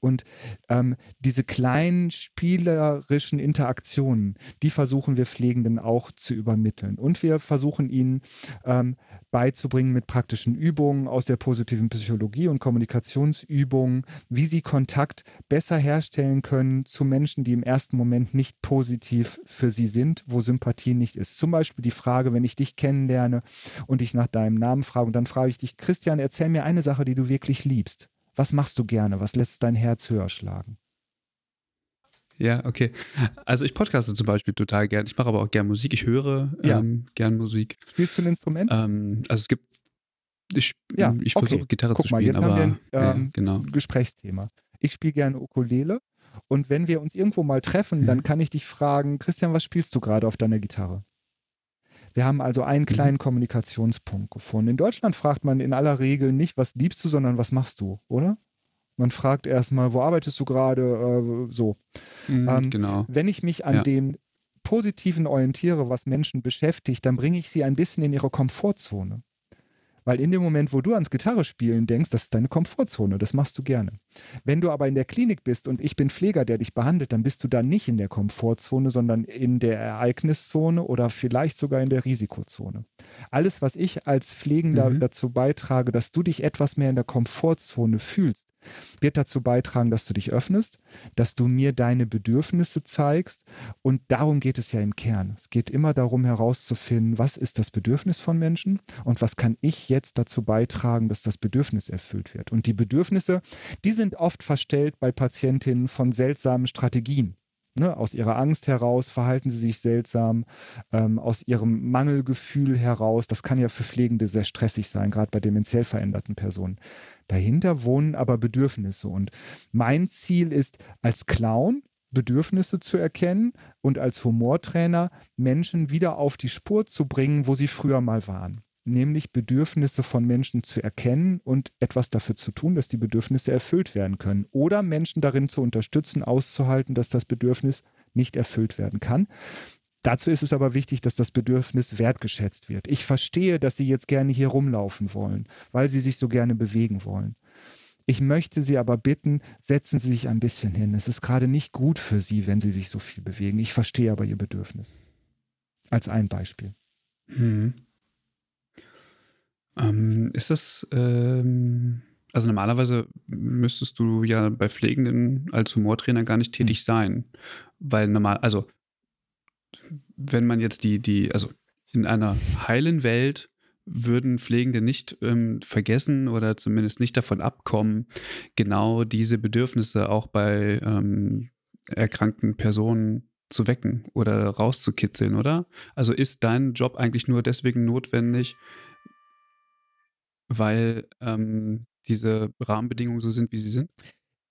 Und ähm, diese kleinen spielerischen Interaktionen, die versuchen wir Pflegenden auch zu übermitteln. Und wir versuchen ihnen ähm, beizubringen mit praktischen Übungen aus der positiven Psychologie und Kommunikationsübungen, wie sie Kontakt besser herstellen können zu Menschen, die im ersten Moment nicht positiv für sie sind, wo Sympathie nicht ist. Zum Beispiel die Frage, wenn ich dich kennenlerne und dich nach deinem Namen frage, und dann frage ich dich, Christian, erzähl mir eine Sache, die du wirklich liebst. Was machst du gerne? Was lässt dein Herz höher schlagen? Ja, okay. Also ich podcaste zum Beispiel total gern. Ich mache aber auch gern Musik. Ich höre ja. ähm, gern Musik. Spielst du ein Instrument? Ähm, also es gibt, ich, ja, ich okay. versuche Gitarre Guck zu spielen. Mal, jetzt aber, haben wir ein, ähm, ja, genau. Gesprächsthema. Ich spiele gerne Ukulele und wenn wir uns irgendwo mal treffen, mhm. dann kann ich dich fragen, Christian, was spielst du gerade auf deiner Gitarre? Wir haben also einen mhm. kleinen. Kommunikationspunkt gefunden. In Deutschland fragt man in aller Regel nicht, was liebst du, sondern was machst du, oder? Man fragt erstmal, wo arbeitest du gerade? Äh, so. Mhm, ähm, genau. Wenn ich mich an ja. den Positiven orientiere, was Menschen beschäftigt, dann bringe ich sie ein bisschen in ihre Komfortzone. Weil in dem Moment, wo du ans Gitarre spielen denkst, das ist deine Komfortzone, das machst du gerne. Wenn du aber in der Klinik bist und ich bin Pfleger, der dich behandelt, dann bist du da nicht in der Komfortzone, sondern in der Ereigniszone oder vielleicht sogar in der Risikozone. Alles, was ich als Pflegender mhm. dazu beitrage, dass du dich etwas mehr in der Komfortzone fühlst, wird dazu beitragen, dass du dich öffnest, dass du mir deine Bedürfnisse zeigst. Und darum geht es ja im Kern. Es geht immer darum herauszufinden, was ist das Bedürfnis von Menschen und was kann ich jetzt dazu beitragen, dass das Bedürfnis erfüllt wird. Und die Bedürfnisse, die sind oft verstellt bei Patientinnen von seltsamen Strategien. Ne, aus ihrer Angst heraus verhalten sie sich seltsam, ähm, aus ihrem Mangelgefühl heraus. Das kann ja für Pflegende sehr stressig sein, gerade bei dementiell veränderten Personen. Dahinter wohnen aber Bedürfnisse. Und mein Ziel ist, als Clown Bedürfnisse zu erkennen und als Humortrainer Menschen wieder auf die Spur zu bringen, wo sie früher mal waren. Nämlich Bedürfnisse von Menschen zu erkennen und etwas dafür zu tun, dass die Bedürfnisse erfüllt werden können. Oder Menschen darin zu unterstützen, auszuhalten, dass das Bedürfnis nicht erfüllt werden kann. Dazu ist es aber wichtig, dass das Bedürfnis wertgeschätzt wird. Ich verstehe, dass Sie jetzt gerne hier rumlaufen wollen, weil Sie sich so gerne bewegen wollen. Ich möchte Sie aber bitten, setzen Sie sich ein bisschen hin. Es ist gerade nicht gut für Sie, wenn Sie sich so viel bewegen. Ich verstehe aber Ihr Bedürfnis. Als ein Beispiel. Hm. Ähm, ist das, ähm, also normalerweise müsstest du ja bei Pflegenden als Humortrainer gar nicht tätig hm. sein, weil normal, also wenn man jetzt die, die, also in einer heilen Welt würden Pflegende nicht ähm, vergessen oder zumindest nicht davon abkommen, genau diese Bedürfnisse auch bei ähm, erkrankten Personen zu wecken oder rauszukitzeln, oder? Also ist dein Job eigentlich nur deswegen notwendig, weil ähm, diese Rahmenbedingungen so sind, wie sie sind?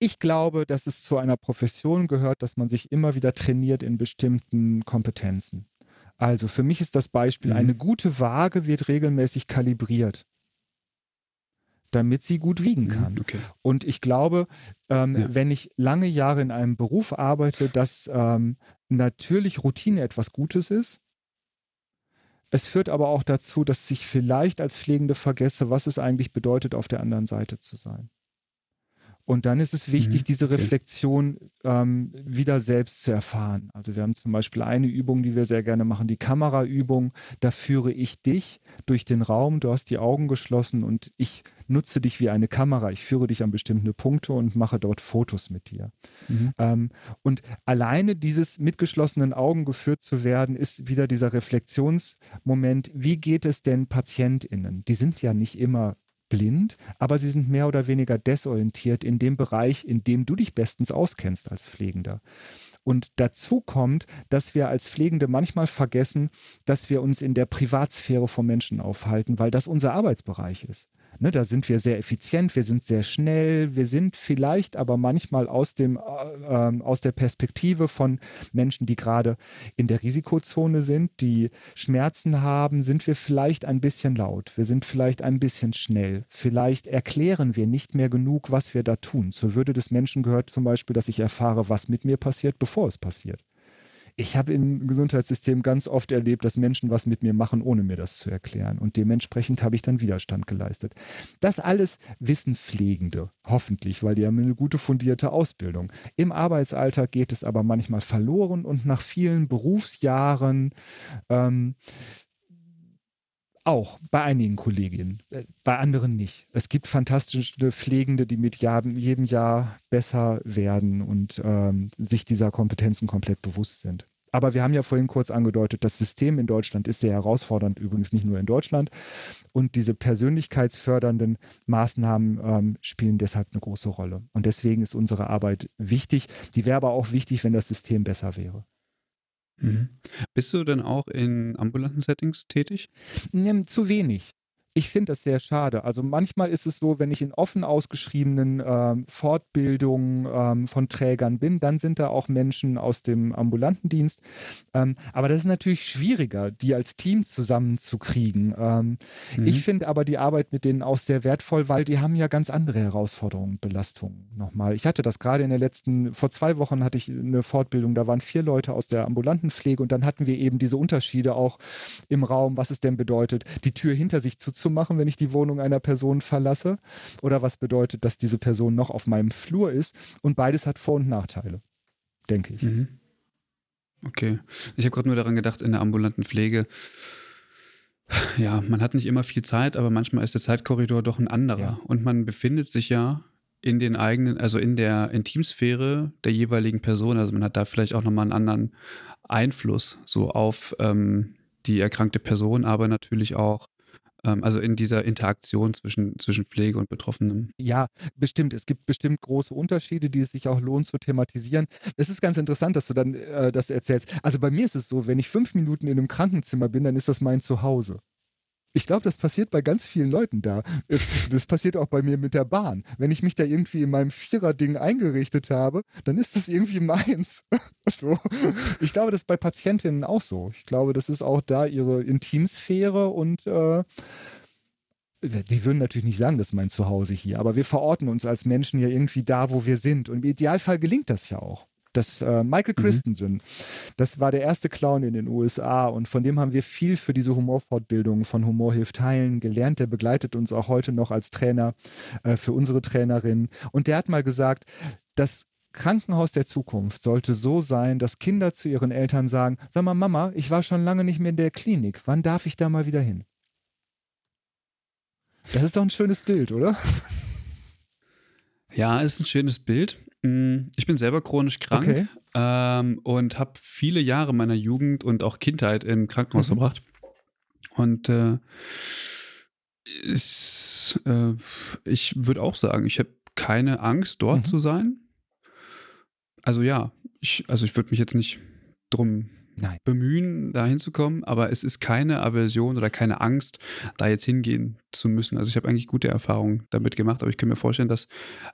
Ich glaube, dass es zu einer Profession gehört, dass man sich immer wieder trainiert in bestimmten Kompetenzen. Also für mich ist das Beispiel, mhm. eine gute Waage wird regelmäßig kalibriert, damit sie gut wiegen mhm, kann. Okay. Und ich glaube, ähm, ja. wenn ich lange Jahre in einem Beruf arbeite, dass ähm, natürlich Routine etwas Gutes ist. Es führt aber auch dazu, dass ich vielleicht als Pflegende vergesse, was es eigentlich bedeutet, auf der anderen Seite zu sein. Und dann ist es wichtig, mhm, diese Reflexion ähm, wieder selbst zu erfahren. Also wir haben zum Beispiel eine Übung, die wir sehr gerne machen, die Kameraübung. Da führe ich dich durch den Raum. Du hast die Augen geschlossen und ich nutze dich wie eine Kamera. Ich führe dich an bestimmte Punkte und mache dort Fotos mit dir. Mhm. Ähm, und alleine dieses mit geschlossenen Augen geführt zu werden, ist wieder dieser Reflexionsmoment. Wie geht es denn PatientInnen? Die sind ja nicht immer blind, aber sie sind mehr oder weniger desorientiert in dem Bereich, in dem du dich bestens auskennst als Pflegender. Und dazu kommt, dass wir als Pflegende manchmal vergessen, dass wir uns in der Privatsphäre von Menschen aufhalten, weil das unser Arbeitsbereich ist. Ne, da sind wir sehr effizient, wir sind sehr schnell, wir sind vielleicht aber manchmal aus, dem, äh, ähm, aus der Perspektive von Menschen, die gerade in der Risikozone sind, die Schmerzen haben, sind wir vielleicht ein bisschen laut, wir sind vielleicht ein bisschen schnell, vielleicht erklären wir nicht mehr genug, was wir da tun. Zur Würde des Menschen gehört zum Beispiel, dass ich erfahre, was mit mir passiert, bevor es passiert ich habe im Gesundheitssystem ganz oft erlebt, dass Menschen was mit mir machen, ohne mir das zu erklären. Und dementsprechend habe ich dann Widerstand geleistet. Das alles wissen Pflegende, hoffentlich, weil die haben eine gute fundierte Ausbildung. Im Arbeitsalltag geht es aber manchmal verloren und nach vielen Berufsjahren ähm, auch bei einigen Kolleginnen, äh, bei anderen nicht. Es gibt fantastische Pflegende, die mit jedem Jahr besser werden und ähm, sich dieser Kompetenzen komplett bewusst sind. Aber wir haben ja vorhin kurz angedeutet, das System in Deutschland ist sehr herausfordernd, übrigens nicht nur in Deutschland. Und diese persönlichkeitsfördernden Maßnahmen ähm, spielen deshalb eine große Rolle. Und deswegen ist unsere Arbeit wichtig. Die wäre aber auch wichtig, wenn das System besser wäre. Mhm. Bist du denn auch in ambulanten Settings tätig? Zu wenig. Ich finde das sehr schade. Also manchmal ist es so, wenn ich in offen ausgeschriebenen äh, Fortbildungen ähm, von Trägern bin, dann sind da auch Menschen aus dem ambulanten Dienst. Ähm, aber das ist natürlich schwieriger, die als Team zusammenzukriegen. Ähm, mhm. Ich finde aber die Arbeit mit denen auch sehr wertvoll, weil die haben ja ganz andere Herausforderungen, Belastungen nochmal. Ich hatte das gerade in der letzten, vor zwei Wochen hatte ich eine Fortbildung, da waren vier Leute aus der ambulanten Pflege und dann hatten wir eben diese Unterschiede auch im Raum, was es denn bedeutet, die Tür hinter sich zu zu machen, wenn ich die Wohnung einer Person verlasse? Oder was bedeutet, dass diese Person noch auf meinem Flur ist? Und beides hat Vor- und Nachteile, denke ich. Mhm. Okay. Ich habe gerade nur daran gedacht, in der ambulanten Pflege, ja, man hat nicht immer viel Zeit, aber manchmal ist der Zeitkorridor doch ein anderer. Ja. Und man befindet sich ja in den eigenen, also in der Intimsphäre der jeweiligen Person. Also man hat da vielleicht auch nochmal einen anderen Einfluss so auf ähm, die erkrankte Person, aber natürlich auch also in dieser Interaktion zwischen, zwischen Pflege und Betroffenem. Ja, bestimmt. Es gibt bestimmt große Unterschiede, die es sich auch lohnt zu thematisieren. Es ist ganz interessant, dass du dann äh, das erzählst. Also bei mir ist es so, wenn ich fünf Minuten in einem Krankenzimmer bin, dann ist das mein Zuhause. Ich glaube, das passiert bei ganz vielen Leuten da. Das passiert auch bei mir mit der Bahn. Wenn ich mich da irgendwie in meinem Vierer-Ding eingerichtet habe, dann ist das irgendwie meins. so. Ich glaube, das ist bei Patientinnen auch so. Ich glaube, das ist auch da ihre Intimsphäre und äh, die würden natürlich nicht sagen, das ist mein Zuhause hier, aber wir verorten uns als Menschen ja irgendwie da, wo wir sind. Und im Idealfall gelingt das ja auch. Das äh, Michael mhm. Christensen, mhm. das war der erste Clown in den USA und von dem haben wir viel für diese Humorfortbildung von Humor hilft teilen gelernt. Der begleitet uns auch heute noch als Trainer äh, für unsere Trainerin. Und der hat mal gesagt, das Krankenhaus der Zukunft sollte so sein, dass Kinder zu ihren Eltern sagen: Sag mal, Mama, ich war schon lange nicht mehr in der Klinik. Wann darf ich da mal wieder hin? Das ist doch ein schönes Bild, oder? Ja, ist ein schönes Bild. Mm, ich bin selber chronisch krank okay. ähm, und habe viele Jahre meiner Jugend und auch Kindheit im Krankenhaus mhm. verbracht. Und äh, ist, äh, ich würde auch sagen, ich habe keine Angst, dort mhm. zu sein. Also ja, ich, also ich würde mich jetzt nicht drum Nein. bemühen, da hinzukommen, aber es ist keine Aversion oder keine Angst, da jetzt hingehen zu müssen. Also ich habe eigentlich gute Erfahrungen damit gemacht, aber ich kann mir vorstellen, dass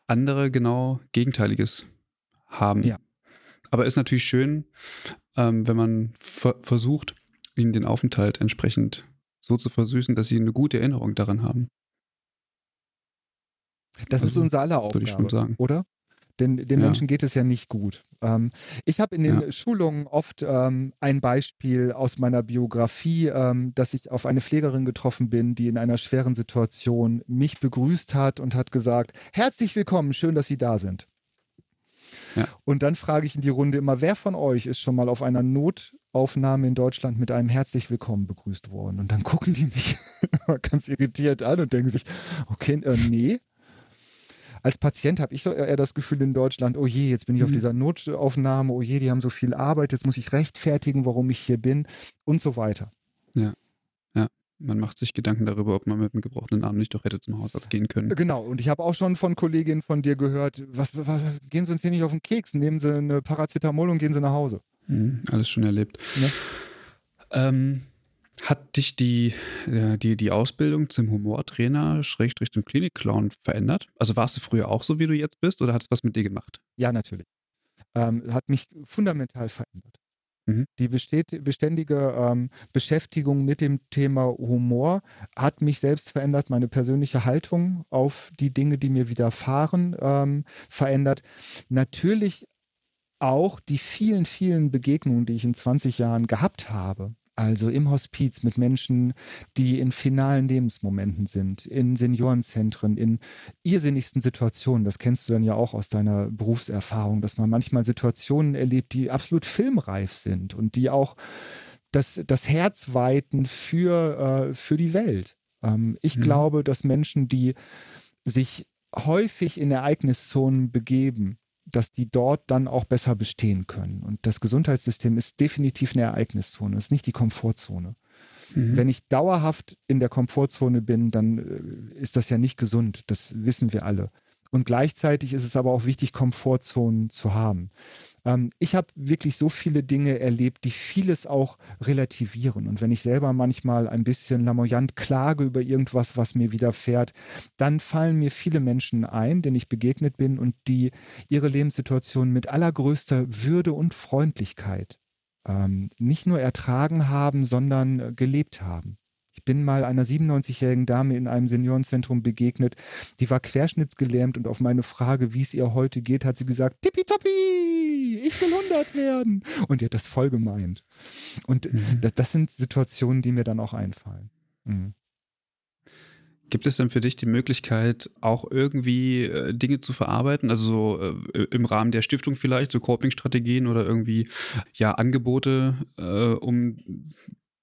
andere genau Gegenteiliges haben. Ja. Aber ist natürlich schön, ähm, wenn man ver versucht, ihnen den Aufenthalt entsprechend so zu versüßen, dass sie eine gute Erinnerung daran haben. Das also, ist unser aller Aufgabe, ich schon sagen. oder? Denn den ja. Menschen geht es ja nicht gut. Ähm, ich habe in den ja. Schulungen oft ähm, ein Beispiel aus meiner Biografie, ähm, dass ich auf eine Pflegerin getroffen bin, die in einer schweren Situation mich begrüßt hat und hat gesagt, herzlich willkommen, schön, dass Sie da sind. Ja. Und dann frage ich in die Runde immer, wer von euch ist schon mal auf einer Notaufnahme in Deutschland mit einem herzlich willkommen begrüßt worden? Und dann gucken die mich ganz irritiert an und denken sich, okay, äh, nee als Patient habe ich eher das Gefühl in Deutschland, oh je, jetzt bin ich mhm. auf dieser Notaufnahme, oh je, die haben so viel Arbeit, jetzt muss ich rechtfertigen, warum ich hier bin und so weiter. Ja. Ja. Man macht sich Gedanken darüber, ob man mit einem gebrochenen Arm nicht doch hätte zum Hausarzt gehen können. Genau, und ich habe auch schon von Kolleginnen von dir gehört, was, was, gehen Sie uns hier nicht auf den Keks, nehmen Sie eine Paracetamol und gehen Sie nach Hause. Mhm, alles schon erlebt. Ja. Ähm, hat dich die, äh, die, die Ausbildung zum Humortrainer, Schrägstrich zum Klinikclown verändert? Also warst du früher auch so, wie du jetzt bist, oder hat es was mit dir gemacht? Ja, natürlich. Ähm, hat mich fundamental verändert. Mhm. Die beständige ähm, Beschäftigung mit dem Thema Humor hat mich selbst verändert, meine persönliche Haltung auf die Dinge, die mir widerfahren, ähm, verändert. Natürlich auch die vielen, vielen Begegnungen, die ich in 20 Jahren gehabt habe also im Hospiz mit Menschen, die in finalen Lebensmomenten sind, in Seniorenzentren, in irrsinnigsten Situationen. Das kennst du dann ja auch aus deiner Berufserfahrung, dass man manchmal Situationen erlebt, die absolut filmreif sind und die auch das, das Herz weiten für, äh, für die Welt. Ähm, ich mhm. glaube, dass Menschen, die sich häufig in Ereigniszonen begeben, dass die dort dann auch besser bestehen können. Und das Gesundheitssystem ist definitiv eine Ereigniszone, ist nicht die Komfortzone. Mhm. Wenn ich dauerhaft in der Komfortzone bin, dann äh, ist das ja nicht gesund. Das wissen wir alle. Und gleichzeitig ist es aber auch wichtig, Komfortzonen zu haben. Ähm, ich habe wirklich so viele Dinge erlebt, die vieles auch relativieren. Und wenn ich selber manchmal ein bisschen lamoyant klage über irgendwas, was mir widerfährt, dann fallen mir viele Menschen ein, denen ich begegnet bin und die ihre Lebenssituation mit allergrößter Würde und Freundlichkeit ähm, nicht nur ertragen haben, sondern äh, gelebt haben. Ich bin mal einer 97-jährigen Dame in einem Seniorenzentrum begegnet, die war querschnittsgelähmt und auf meine Frage, wie es ihr heute geht, hat sie gesagt, tippitoppi, ich will 100 werden. Und die hat das voll gemeint. Und mhm. das, das, sind Situationen, die mir dann auch einfallen. Mhm. Gibt es denn für dich die Möglichkeit, auch irgendwie äh, Dinge zu verarbeiten? Also so äh, im Rahmen der Stiftung vielleicht, so Coping-Strategien oder irgendwie ja Angebote, äh, um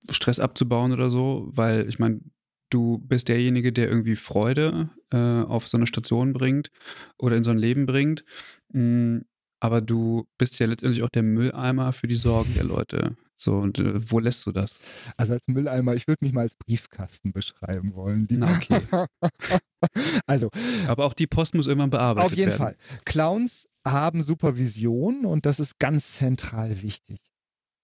Stress abzubauen oder so? Weil ich meine, du bist derjenige, der irgendwie Freude äh, auf so eine Station bringt oder in so ein Leben bringt. Mm, aber du bist ja letztendlich auch der Mülleimer für die Sorgen der Leute. So, und äh, wo lässt du das? Also als Mülleimer, ich würde mich mal als Briefkasten beschreiben wollen. Die Na, okay. also. Aber auch die Post muss irgendwann bearbeitet werden. Auf jeden werden. Fall. Clowns haben Supervision und das ist ganz zentral wichtig.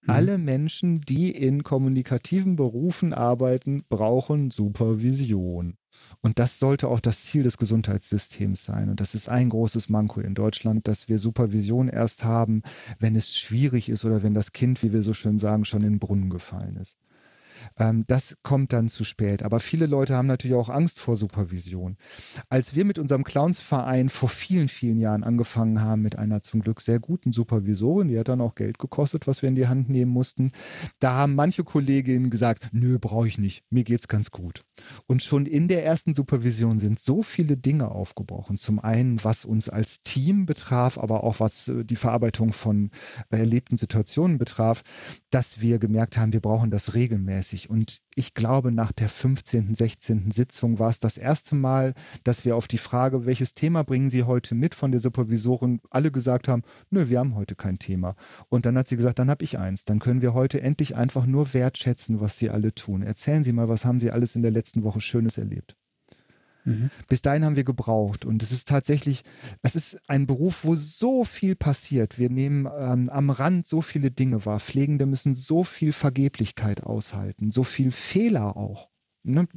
Mhm. Alle Menschen, die in kommunikativen Berufen arbeiten, brauchen Supervision. Und das sollte auch das Ziel des Gesundheitssystems sein. Und das ist ein großes Manko in Deutschland, dass wir Supervision erst haben, wenn es schwierig ist oder wenn das Kind, wie wir so schön sagen, schon in den Brunnen gefallen ist. Ähm, das kommt dann zu spät. Aber viele Leute haben natürlich auch Angst vor Supervision. Als wir mit unserem Clownsverein vor vielen, vielen Jahren angefangen haben, mit einer zum Glück sehr guten Supervisorin, die hat dann auch Geld gekostet, was wir in die Hand nehmen mussten, da haben manche Kolleginnen gesagt, nö, brauche ich nicht, mir geht's ganz gut. Und schon in der ersten Supervision sind so viele Dinge aufgebrochen. Zum einen, was uns als Team betraf, aber auch was äh, die Verarbeitung von erlebten Situationen betraf, dass wir gemerkt haben, wir brauchen das regelmäßig. Und ich glaube, nach der 15., 16. Sitzung war es das erste Mal, dass wir auf die Frage, welches Thema bringen Sie heute mit von der Supervisorin, alle gesagt haben, nö, wir haben heute kein Thema. Und dann hat sie gesagt, dann habe ich eins. Dann können wir heute endlich einfach nur wertschätzen, was Sie alle tun. Erzählen Sie mal, was haben Sie alles in der letzten Woche Schönes erlebt? Mhm. Bis dahin haben wir gebraucht. Und es ist tatsächlich, es ist ein Beruf, wo so viel passiert. Wir nehmen ähm, am Rand so viele Dinge wahr. Pflegende müssen so viel Vergeblichkeit aushalten, so viel Fehler auch. Ne?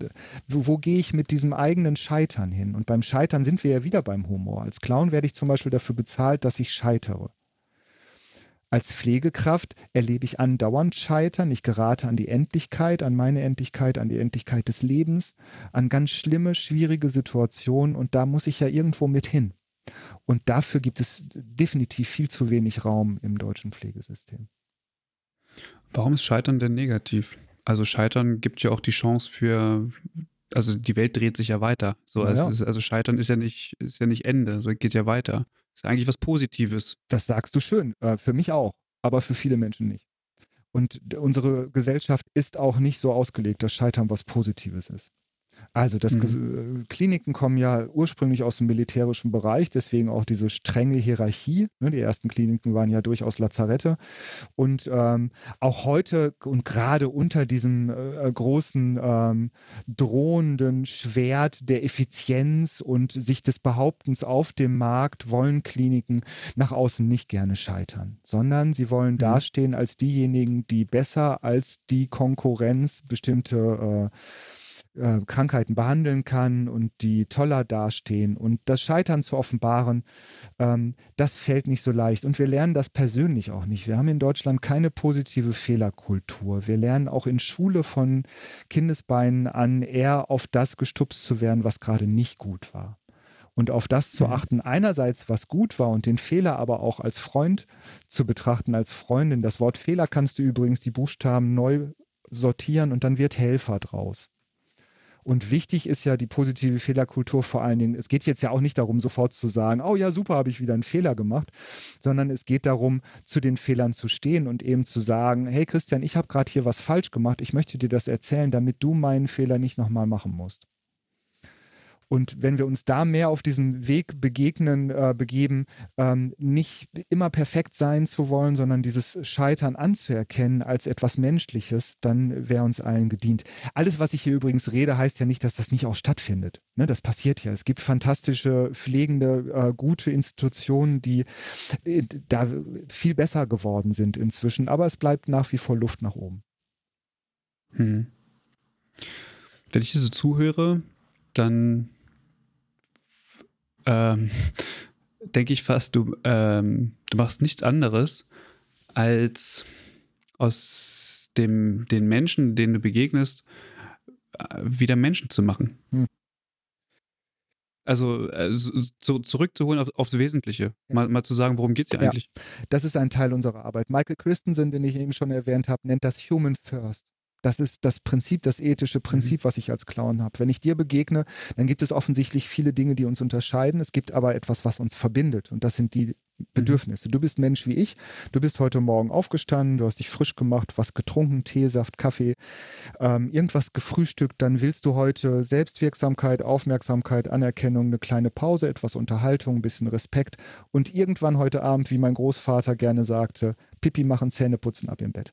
Wo, wo gehe ich mit diesem eigenen Scheitern hin? Und beim Scheitern sind wir ja wieder beim Humor. Als Clown werde ich zum Beispiel dafür bezahlt, dass ich scheitere. Als Pflegekraft erlebe ich andauernd Scheitern. Ich gerate an die Endlichkeit, an meine Endlichkeit, an die Endlichkeit des Lebens, an ganz schlimme, schwierige Situationen und da muss ich ja irgendwo mit hin. Und dafür gibt es definitiv viel zu wenig Raum im deutschen Pflegesystem. Warum ist Scheitern denn negativ? Also Scheitern gibt ja auch die Chance für, also die Welt dreht sich ja weiter. So, ja. Ist, also Scheitern ist ja nicht, ist ja nicht Ende, so geht ja weiter. Ist eigentlich was Positives. Das sagst du schön. Äh, für mich auch, aber für viele Menschen nicht. Und unsere Gesellschaft ist auch nicht so ausgelegt, dass Scheitern was Positives ist. Also das mhm. Äh, Kliniken kommen ja ursprünglich aus dem militärischen Bereich, deswegen auch diese strenge Hierarchie. Ne? Die ersten Kliniken waren ja durchaus Lazarette. Und ähm, auch heute und gerade unter diesem äh, großen ähm, drohenden Schwert der Effizienz und sich des Behauptens auf dem Markt wollen Kliniken nach außen nicht gerne scheitern, sondern sie wollen mhm. dastehen als diejenigen, die besser als die Konkurrenz bestimmte äh, äh, Krankheiten behandeln kann und die toller dastehen. Und das Scheitern zu offenbaren, ähm, das fällt nicht so leicht. Und wir lernen das persönlich auch nicht. Wir haben in Deutschland keine positive Fehlerkultur. Wir lernen auch in Schule von Kindesbeinen an, eher auf das gestupst zu werden, was gerade nicht gut war und auf das zu mhm. achten, einerseits was gut war und den Fehler aber auch als Freund zu betrachten, als Freundin. Das Wort Fehler kannst du übrigens die Buchstaben neu sortieren und dann wird Helfer draus. Und wichtig ist ja die positive Fehlerkultur vor allen Dingen. Es geht jetzt ja auch nicht darum, sofort zu sagen, oh ja, super, habe ich wieder einen Fehler gemacht, sondern es geht darum, zu den Fehlern zu stehen und eben zu sagen, hey Christian, ich habe gerade hier was falsch gemacht, ich möchte dir das erzählen, damit du meinen Fehler nicht nochmal machen musst. Und wenn wir uns da mehr auf diesem Weg begegnen, äh, begeben, ähm, nicht immer perfekt sein zu wollen, sondern dieses Scheitern anzuerkennen als etwas Menschliches, dann wäre uns allen gedient. Alles, was ich hier übrigens rede, heißt ja nicht, dass das nicht auch stattfindet. Ne, das passiert ja. Es gibt fantastische, pflegende, äh, gute Institutionen, die äh, da viel besser geworden sind inzwischen, aber es bleibt nach wie vor Luft nach oben. Hm. Wenn ich hier so zuhöre, dann ähm, denke ich fast, du, ähm, du machst nichts anderes, als aus dem, den Menschen, denen du begegnest, äh, wieder Menschen zu machen. Hm. Also äh, so, zurückzuholen auf, aufs Wesentliche. Mal, mal, zu sagen, worum geht es hier ja. eigentlich? Das ist ein Teil unserer Arbeit. Michael Christensen, den ich eben schon erwähnt habe, nennt das Human First. Das ist das Prinzip, das ethische. Prinzip, mhm. was ich als Clown habe. Wenn ich dir begegne, dann gibt es offensichtlich viele Dinge, die uns unterscheiden. Es gibt aber etwas, was uns verbindet. Und das sind die mhm. Bedürfnisse. Du bist Mensch wie ich. Du bist heute Morgen aufgestanden, du hast dich frisch gemacht, was getrunken, Teesaft, Kaffee, ähm, irgendwas gefrühstückt. Dann willst du heute Selbstwirksamkeit, Aufmerksamkeit, Anerkennung, eine kleine Pause, etwas Unterhaltung, ein bisschen Respekt. Und irgendwann heute Abend, wie mein Großvater gerne sagte, Pipi machen, Zähne putzen, ab im Bett.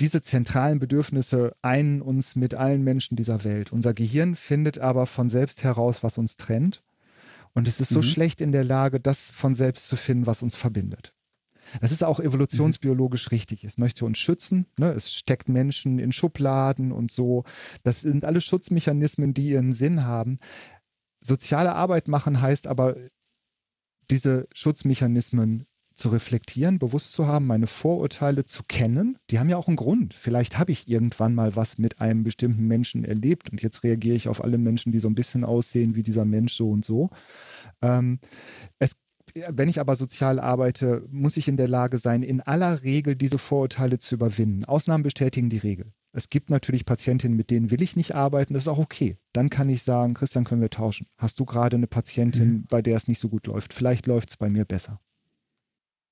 Diese zentralen Bedürfnisse einen uns mit allen Menschen dieser Welt. Unser Gehirn findet aber von selbst heraus, was uns trennt. Und es ist so mhm. schlecht in der Lage, das von selbst zu finden, was uns verbindet. Das ist auch evolutionsbiologisch mhm. richtig. Es möchte uns schützen. Ne? Es steckt Menschen in Schubladen und so. Das sind alle Schutzmechanismen, die ihren Sinn haben. Soziale Arbeit machen heißt aber, diese Schutzmechanismen zu reflektieren, bewusst zu haben, meine Vorurteile zu kennen. Die haben ja auch einen Grund. Vielleicht habe ich irgendwann mal was mit einem bestimmten Menschen erlebt und jetzt reagiere ich auf alle Menschen, die so ein bisschen aussehen wie dieser Mensch so und so. Ähm, es wenn ich aber sozial arbeite, muss ich in der Lage sein, in aller Regel diese Vorurteile zu überwinden. Ausnahmen bestätigen die Regel. Es gibt natürlich Patientinnen, mit denen will ich nicht arbeiten, das ist auch okay. Dann kann ich sagen, Christian, können wir tauschen. Hast du gerade eine Patientin, mhm. bei der es nicht so gut läuft? Vielleicht läuft es bei mir besser.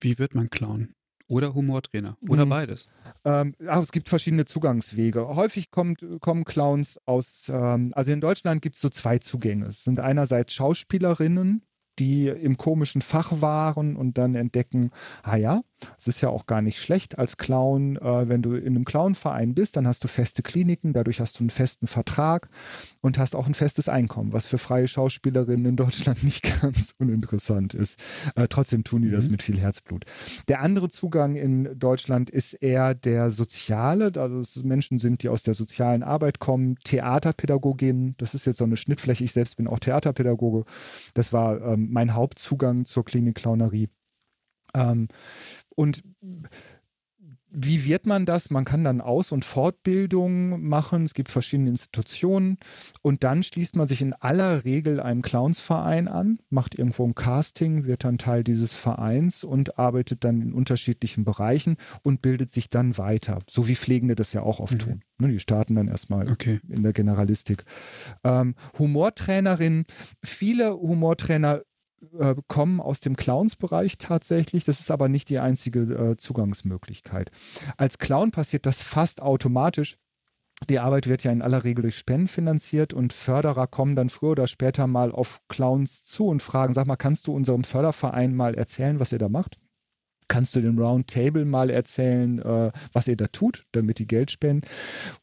Wie wird man Clown? Oder Humortrainer? Oder mhm. beides? Ähm, ach, es gibt verschiedene Zugangswege. Häufig kommt, kommen Clowns aus, ähm, also in Deutschland gibt es so zwei Zugänge. Es sind einerseits Schauspielerinnen, die im komischen Fach waren und dann entdecken, ah ja, es ist ja auch gar nicht schlecht als Clown. Äh, wenn du in einem Clownverein bist, dann hast du feste Kliniken, dadurch hast du einen festen Vertrag und hast auch ein festes Einkommen, was für freie Schauspielerinnen in Deutschland nicht ganz uninteressant ist. Äh, trotzdem tun die mhm. das mit viel Herzblut. Der andere Zugang in Deutschland ist eher der soziale, also es Menschen sind, die aus der sozialen Arbeit kommen, Theaterpädagogin, das ist jetzt so eine Schnittfläche, ich selbst bin auch Theaterpädagoge. Das war ähm, mein Hauptzugang zur Klinik Clownerie. Ähm, und wie wird man das? Man kann dann Aus- und Fortbildung machen. Es gibt verschiedene Institutionen. Und dann schließt man sich in aller Regel einem Clownsverein an, macht irgendwo ein Casting, wird dann Teil dieses Vereins und arbeitet dann in unterschiedlichen Bereichen und bildet sich dann weiter. So wie Pflegende das ja auch oft mhm. tun. Ne, die starten dann erstmal okay. in der Generalistik. Ähm, Humortrainerin, viele Humortrainer äh, kommen aus dem Clowns-Bereich tatsächlich. Das ist aber nicht die einzige äh, Zugangsmöglichkeit. Als Clown passiert das fast automatisch. Die Arbeit wird ja in aller Regel durch Spenden finanziert und Förderer kommen dann früher oder später mal auf Clowns zu und fragen, sag mal, kannst du unserem Förderverein mal erzählen, was ihr da macht? Kannst du dem Roundtable mal erzählen, äh, was ihr da tut, damit die Geld spenden?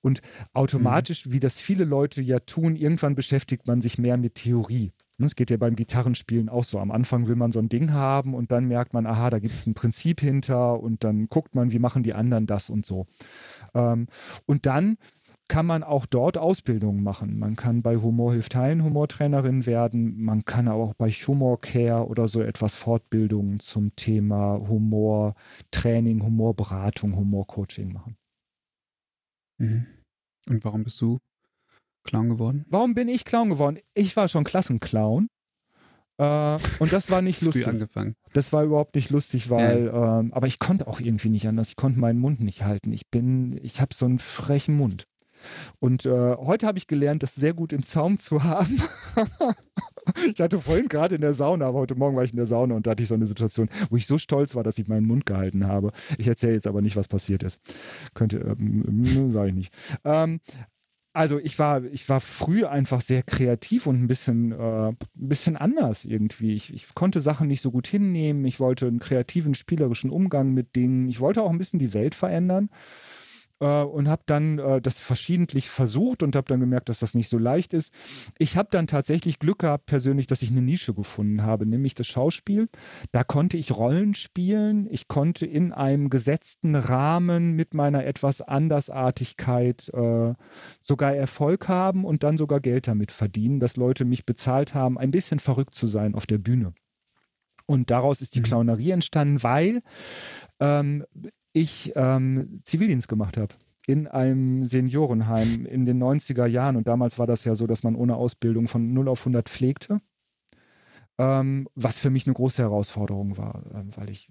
Und automatisch, mhm. wie das viele Leute ja tun, irgendwann beschäftigt man sich mehr mit Theorie. Ne, es geht ja beim Gitarrenspielen auch so. Am Anfang will man so ein Ding haben und dann merkt man, aha, da gibt es ein Prinzip hinter und dann guckt man, wie machen die anderen das und so. Ähm, und dann kann man auch dort Ausbildungen machen. Man kann bei Humor hilft Heilen Humortrainerin werden. Man kann auch bei Humor Care oder so etwas Fortbildungen zum Thema Humortraining, Humorberatung, Humorcoaching machen. Mhm. Und warum bist du Clown geworden? Warum bin ich Clown geworden? Ich war schon Klassenclown. Äh, und das war nicht lustig. Früh angefangen. Das war überhaupt nicht lustig, weil, ja. ähm, aber ich konnte auch irgendwie nicht anders. Ich konnte meinen Mund nicht halten. Ich bin, ich habe so einen frechen Mund. Und äh, heute habe ich gelernt, das sehr gut im Zaum zu haben. ich hatte vorhin gerade in der Sauna, aber heute Morgen war ich in der Sauna und da hatte ich so eine Situation, wo ich so stolz war, dass ich meinen Mund gehalten habe. Ich erzähle jetzt aber nicht, was passiert ist. Könnte, ähm, sage ich nicht. Ähm, also ich war, ich war früh einfach sehr kreativ und ein bisschen, äh, ein bisschen anders irgendwie. Ich, ich konnte Sachen nicht so gut hinnehmen. Ich wollte einen kreativen, spielerischen Umgang mit Dingen. Ich wollte auch ein bisschen die Welt verändern äh, und habe dann äh, das verschiedentlich versucht und habe dann gemerkt, dass das nicht so leicht ist. Ich habe dann tatsächlich Glück gehabt persönlich, dass ich eine Nische gefunden habe, nämlich das Schauspiel. Da konnte ich Rollen spielen. Ich konnte in einem gesetzten Rahmen mit meiner etwas Andersartigkeit äh, sogar Erfolg haben und dann sogar Geld damit verdienen, dass Leute mich bezahlt haben, ein bisschen verrückt zu sein auf der Bühne. Und daraus ist die mhm. Clownerie entstanden, weil ähm, ich ähm, Zivildienst gemacht habe in einem Seniorenheim in den 90er Jahren. Und damals war das ja so, dass man ohne Ausbildung von 0 auf 100 pflegte. Ähm, was für mich eine große Herausforderung war, äh, weil ich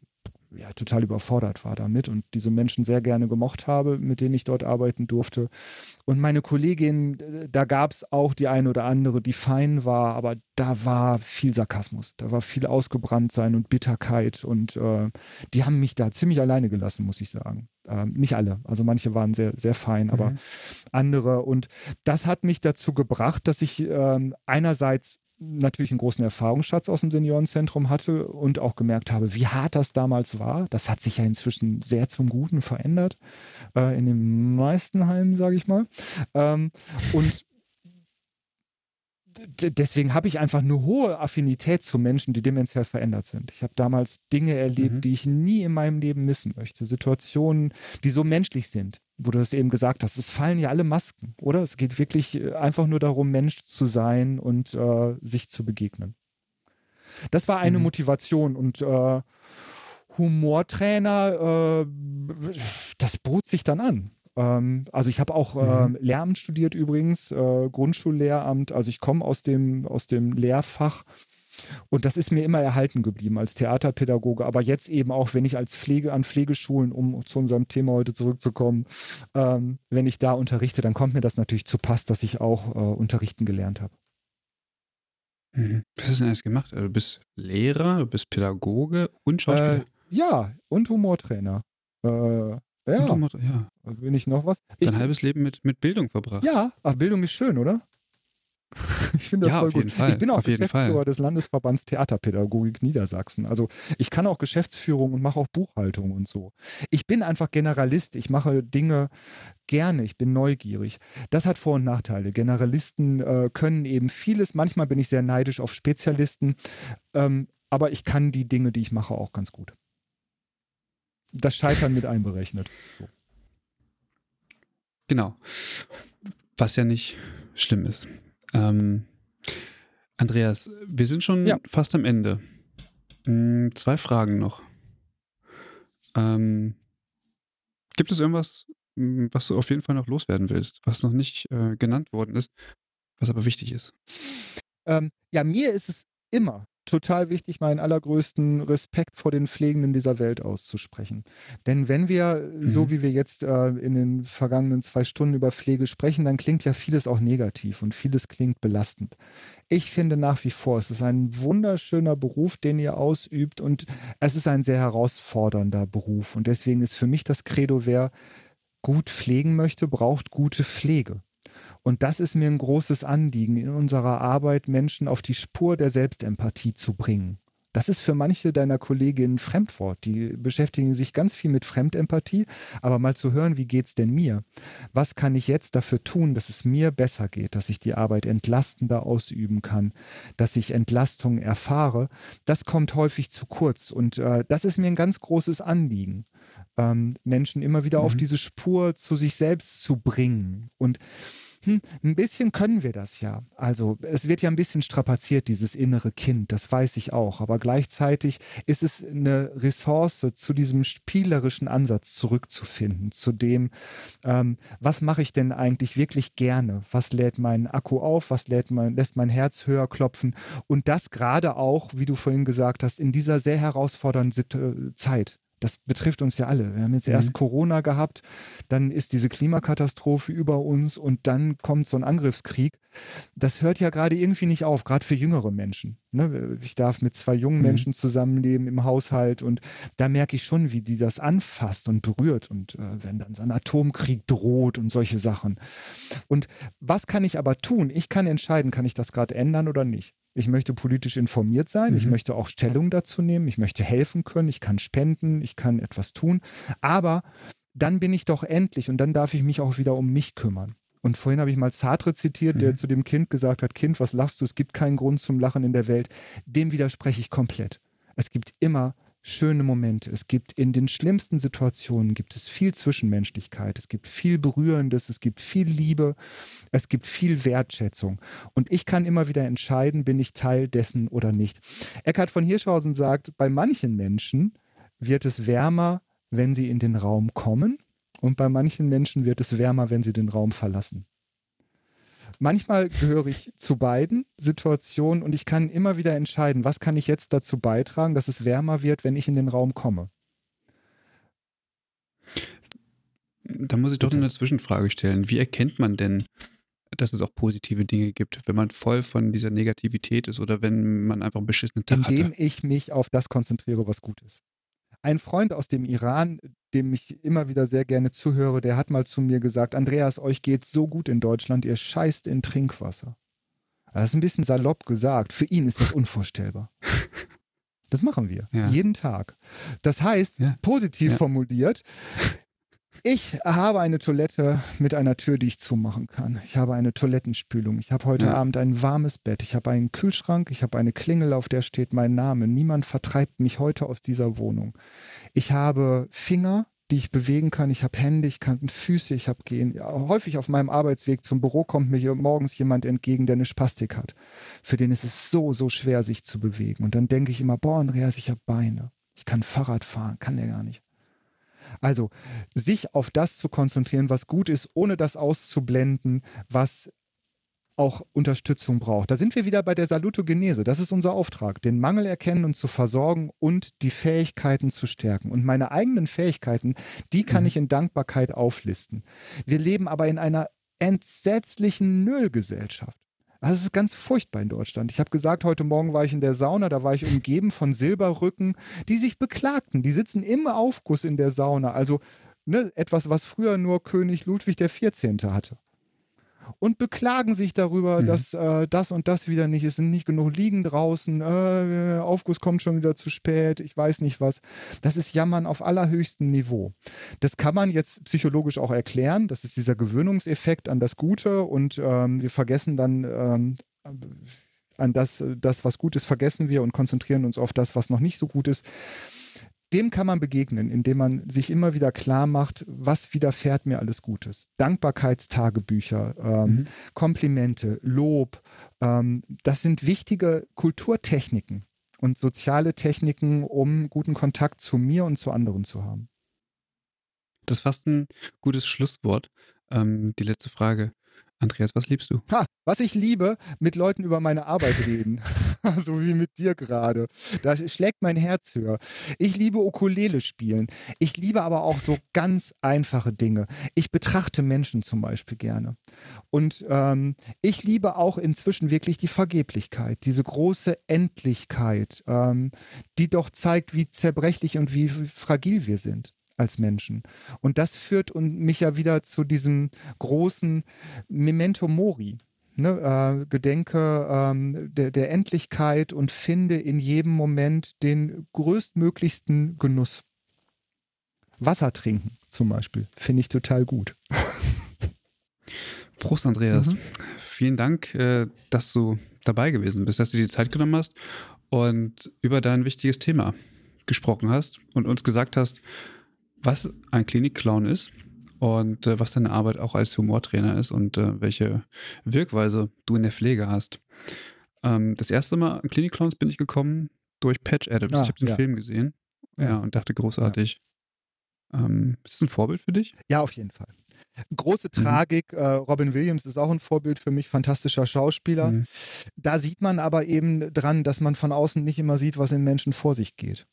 ja, total überfordert war damit und diese Menschen sehr gerne gemocht habe, mit denen ich dort arbeiten durfte. Und meine Kollegin, da gab es auch die eine oder andere, die fein war, aber da war viel Sarkasmus, da war viel Ausgebranntsein und Bitterkeit und äh, die haben mich da ziemlich alleine gelassen, muss ich sagen. Ähm, nicht alle, also manche waren sehr, sehr fein, aber mhm. andere. Und das hat mich dazu gebracht, dass ich ähm, einerseits natürlich einen großen Erfahrungsschatz aus dem Seniorenzentrum hatte und auch gemerkt habe, wie hart das damals war. Das hat sich ja inzwischen sehr zum Guten verändert, äh, in den meisten Heimen, sage ich mal. Ähm, und deswegen habe ich einfach eine hohe Affinität zu Menschen, die dementiell verändert sind. Ich habe damals Dinge erlebt, mhm. die ich nie in meinem Leben missen möchte. Situationen, die so menschlich sind, wo du es eben gesagt hast. Es fallen ja alle Masken, oder? Es geht wirklich äh, einfach nur darum, Mensch zu sein und äh, sich zu begegnen. Das war eine mhm. Motivation und äh, Humortrainer, äh, das bot sich dann an. Ähm, also ich habe auch mhm. äh, Lehramt studiert übrigens, äh, Grundschullehramt. Also ich komme aus dem, aus dem Lehrfach. Und das ist mir immer erhalten geblieben als Theaterpädagoge, aber jetzt eben auch, wenn ich als Pflege an Pflegeschulen, um zu unserem Thema heute zurückzukommen, ähm, wenn ich da unterrichte, dann kommt mir das natürlich zu Pass, dass ich auch äh, unterrichten gelernt habe. Mhm. Was hast du denn alles gemacht? Also, du bist Lehrer, du bist Pädagoge und Schauspieler? Äh, ja, und Humortrainer. Äh, ja. Motto, ja. Bin ich noch was? Ich, Dein halbes Leben mit, mit Bildung verbracht. Ja, ach, Bildung ist schön, oder? Ich finde das ja, voll gut. Fall. Ich bin auch auf Geschäftsführer des Landesverbands Theaterpädagogik Niedersachsen. Also ich kann auch Geschäftsführung und mache auch Buchhaltung und so. Ich bin einfach Generalist. Ich mache Dinge gerne. Ich bin neugierig. Das hat Vor- und Nachteile. Generalisten äh, können eben vieles. Manchmal bin ich sehr neidisch auf Spezialisten. Ähm, aber ich kann die Dinge, die ich mache, auch ganz gut das Scheitern mit einberechnet. So. Genau. Was ja nicht schlimm ist. Ähm, Andreas, wir sind schon ja. fast am Ende. Hm, zwei Fragen noch. Ähm, gibt es irgendwas, hm, was du auf jeden Fall noch loswerden willst, was noch nicht äh, genannt worden ist, was aber wichtig ist? Ähm, ja, mir ist es immer total wichtig, meinen allergrößten Respekt vor den Pflegenden dieser Welt auszusprechen. Denn wenn wir, mhm. so wie wir jetzt äh, in den vergangenen zwei Stunden über Pflege sprechen, dann klingt ja vieles auch negativ und vieles klingt belastend. Ich finde nach wie vor, es ist ein wunderschöner Beruf, den ihr ausübt und es ist ein sehr herausfordernder Beruf. Und deswegen ist für mich das Credo, wer gut pflegen möchte, braucht gute Pflege. Und das ist mir ein großes Anliegen, in unserer Arbeit Menschen auf die Spur der Selbstempathie zu bringen. Das ist für manche deiner Kolleginnen Fremdwort. Die beschäftigen sich ganz viel mit Fremdempathie, aber mal zu hören, wie geht's denn mir? Was kann ich jetzt dafür tun, dass es mir besser geht, dass ich die Arbeit entlastender ausüben kann, dass ich Entlastung erfahre? Das kommt häufig zu kurz und äh, das ist mir ein ganz großes Anliegen, ähm, Menschen immer wieder mhm. auf diese Spur zu sich selbst zu bringen und hm, ein bisschen können wir das ja. Also es wird ja ein bisschen strapaziert, dieses innere Kind, das weiß ich auch. Aber gleichzeitig ist es eine Ressource, zu diesem spielerischen Ansatz zurückzufinden, zu dem, ähm, was mache ich denn eigentlich wirklich gerne? Was lädt meinen Akku auf? Was lädt mein, lässt mein Herz höher klopfen? Und das gerade auch, wie du vorhin gesagt hast, in dieser sehr herausfordernden Zeit das betrifft uns ja alle. Wir haben jetzt mhm. erst Corona gehabt, dann ist diese Klimakatastrophe über uns und dann kommt so ein Angriffskrieg. Das hört ja gerade irgendwie nicht auf, gerade für jüngere Menschen. Ne? Ich darf mit zwei jungen mhm. Menschen zusammenleben im Haushalt und da merke ich schon, wie sie das anfasst und berührt und äh, wenn dann so ein Atomkrieg droht und solche Sachen. Und was kann ich aber tun? Ich kann entscheiden, kann ich das gerade ändern oder nicht. Ich möchte politisch informiert sein, mhm. ich möchte auch Stellung dazu nehmen, ich möchte helfen können, ich kann spenden, ich kann etwas tun, aber dann bin ich doch endlich und dann darf ich mich auch wieder um mich kümmern. Und vorhin habe ich mal Sartre zitiert, der mhm. zu dem Kind gesagt hat, Kind, was lachst du? Es gibt keinen Grund zum Lachen in der Welt. Dem widerspreche ich komplett. Es gibt immer schöne Momente. Es gibt in den schlimmsten Situationen gibt es viel Zwischenmenschlichkeit. Es gibt viel Berührendes. Es gibt viel Liebe. Es gibt viel Wertschätzung. Und ich kann immer wieder entscheiden, bin ich Teil dessen oder nicht. Eckhard von Hirschhausen sagt, bei manchen Menschen wird es wärmer, wenn sie in den Raum kommen und bei manchen Menschen wird es wärmer, wenn sie den Raum verlassen. Manchmal gehöre ich zu beiden Situationen und ich kann immer wieder entscheiden, was kann ich jetzt dazu beitragen, dass es wärmer wird, wenn ich in den Raum komme. Da muss ich doch eine Zwischenfrage stellen. Wie erkennt man denn, dass es auch positive Dinge gibt, wenn man voll von dieser Negativität ist oder wenn man einfach einen beschissenen Tag Indem hatte? ich mich auf das konzentriere, was gut ist. Ein Freund aus dem Iran, dem ich immer wieder sehr gerne zuhöre, der hat mal zu mir gesagt, Andreas, euch geht so gut in Deutschland, ihr scheißt in Trinkwasser. Das ist ein bisschen salopp gesagt. Für ihn ist das unvorstellbar. Das machen wir. Ja. Jeden Tag. Das heißt, ja. positiv ja. formuliert, ich habe eine Toilette mit einer Tür, die ich zumachen kann. Ich habe eine Toilettenspülung. Ich habe heute ja. Abend ein warmes Bett. Ich habe einen Kühlschrank. Ich habe eine Klingel, auf der steht mein Name. Niemand vertreibt mich heute aus dieser Wohnung. Ich habe Finger, die ich bewegen kann. Ich habe Hände, ich kann Füße, ich habe gehen. Ja, häufig auf meinem Arbeitsweg zum Büro kommt mir morgens jemand entgegen, der eine Spastik hat. Für den ist es so, so schwer, sich zu bewegen. Und dann denke ich immer, boah, Andreas, ich habe Beine. Ich kann Fahrrad fahren, kann der gar nicht. Also sich auf das zu konzentrieren, was gut ist, ohne das auszublenden, was auch Unterstützung braucht. Da sind wir wieder bei der Salutogenese. Das ist unser Auftrag, den Mangel erkennen und zu versorgen und die Fähigkeiten zu stärken. Und meine eigenen Fähigkeiten, die kann mhm. ich in Dankbarkeit auflisten. Wir leben aber in einer entsetzlichen Nullgesellschaft. Das ist ganz furchtbar in Deutschland. Ich habe gesagt, heute Morgen war ich in der Sauna, da war ich umgeben von Silberrücken, die sich beklagten. Die sitzen im Aufguss in der Sauna. Also ne, etwas, was früher nur König Ludwig XIV. hatte und beklagen sich darüber, mhm. dass äh, das und das wieder nicht ist, sind nicht genug liegen draußen, äh, Aufguss kommt schon wieder zu spät, ich weiß nicht was. Das ist Jammern auf allerhöchstem Niveau. Das kann man jetzt psychologisch auch erklären. Das ist dieser Gewöhnungseffekt an das Gute und ähm, wir vergessen dann ähm, an das, das, was gut ist, vergessen wir und konzentrieren uns auf das, was noch nicht so gut ist dem kann man begegnen, indem man sich immer wieder klar macht, was widerfährt mir alles Gutes. Dankbarkeitstagebücher, ähm, mhm. Komplimente, Lob, ähm, das sind wichtige Kulturtechniken und soziale Techniken, um guten Kontakt zu mir und zu anderen zu haben. Das ist fast ein gutes Schlusswort. Ähm, die letzte Frage. Andreas, was liebst du? Ha, was ich liebe, mit Leuten über meine Arbeit reden. so wie mit dir gerade. Da schlägt mein Herz höher. Ich liebe Ukulele spielen. Ich liebe aber auch so ganz einfache Dinge. Ich betrachte Menschen zum Beispiel gerne. Und ähm, ich liebe auch inzwischen wirklich die Vergeblichkeit, diese große Endlichkeit, ähm, die doch zeigt, wie zerbrechlich und wie fragil wir sind als Menschen. Und das führt mich ja wieder zu diesem großen Memento Mori. Ne, äh, gedenke ähm, der, der Endlichkeit und finde in jedem Moment den größtmöglichsten Genuss. Wasser trinken zum Beispiel, finde ich total gut. Prost, Andreas. Mhm. Vielen Dank, äh, dass du dabei gewesen bist, dass du dir die Zeit genommen hast und über dein wichtiges Thema gesprochen hast und uns gesagt hast, was ein Klinikclown ist und äh, was deine Arbeit auch als Humortrainer ist und äh, welche Wirkweise du in der Pflege hast. Ähm, das erste Mal an Klinikclowns bin ich gekommen durch Patch Adams. Ah, ich habe den ja. Film gesehen ja. ja. und dachte großartig. Ja. Ähm, ist das ein Vorbild für dich? Ja, auf jeden Fall. Große mhm. Tragik. Mhm. Robin Williams ist auch ein Vorbild für mich, fantastischer Schauspieler. Mhm. Da sieht man aber eben dran, dass man von außen nicht immer sieht, was in Menschen vor sich geht.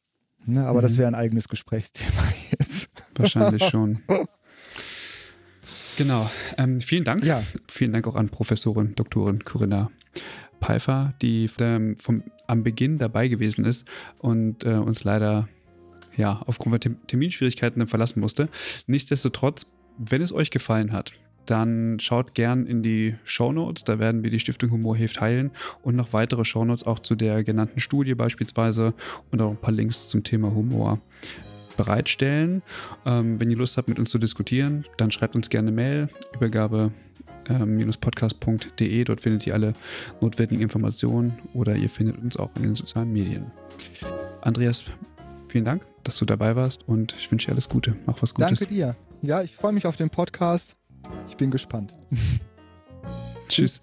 Ne, aber mhm. das wäre ein eigenes Gesprächsthema jetzt. Wahrscheinlich schon. Genau. Ähm, vielen Dank. Ja. Vielen Dank auch an Professorin, Doktorin Corinna Pfeiffer, die ähm, vom, am Beginn dabei gewesen ist und äh, uns leider ja, aufgrund von Terminschwierigkeiten verlassen musste. Nichtsdestotrotz, wenn es euch gefallen hat, dann schaut gern in die Shownotes. Da werden wir die Stiftung Humor hilft heilen und noch weitere Shownotes auch zu der genannten Studie beispielsweise und auch ein paar Links zum Thema Humor bereitstellen. Ähm, wenn ihr Lust habt, mit uns zu diskutieren, dann schreibt uns gerne Mail, Übergabe ähm, podcast.de. Dort findet ihr alle notwendigen Informationen oder ihr findet uns auch in den sozialen Medien. Andreas, vielen Dank, dass du dabei warst und ich wünsche dir alles Gute. Mach was Gutes. Danke dir. Ja, ich freue mich auf den Podcast. Ich bin gespannt. Tschüss.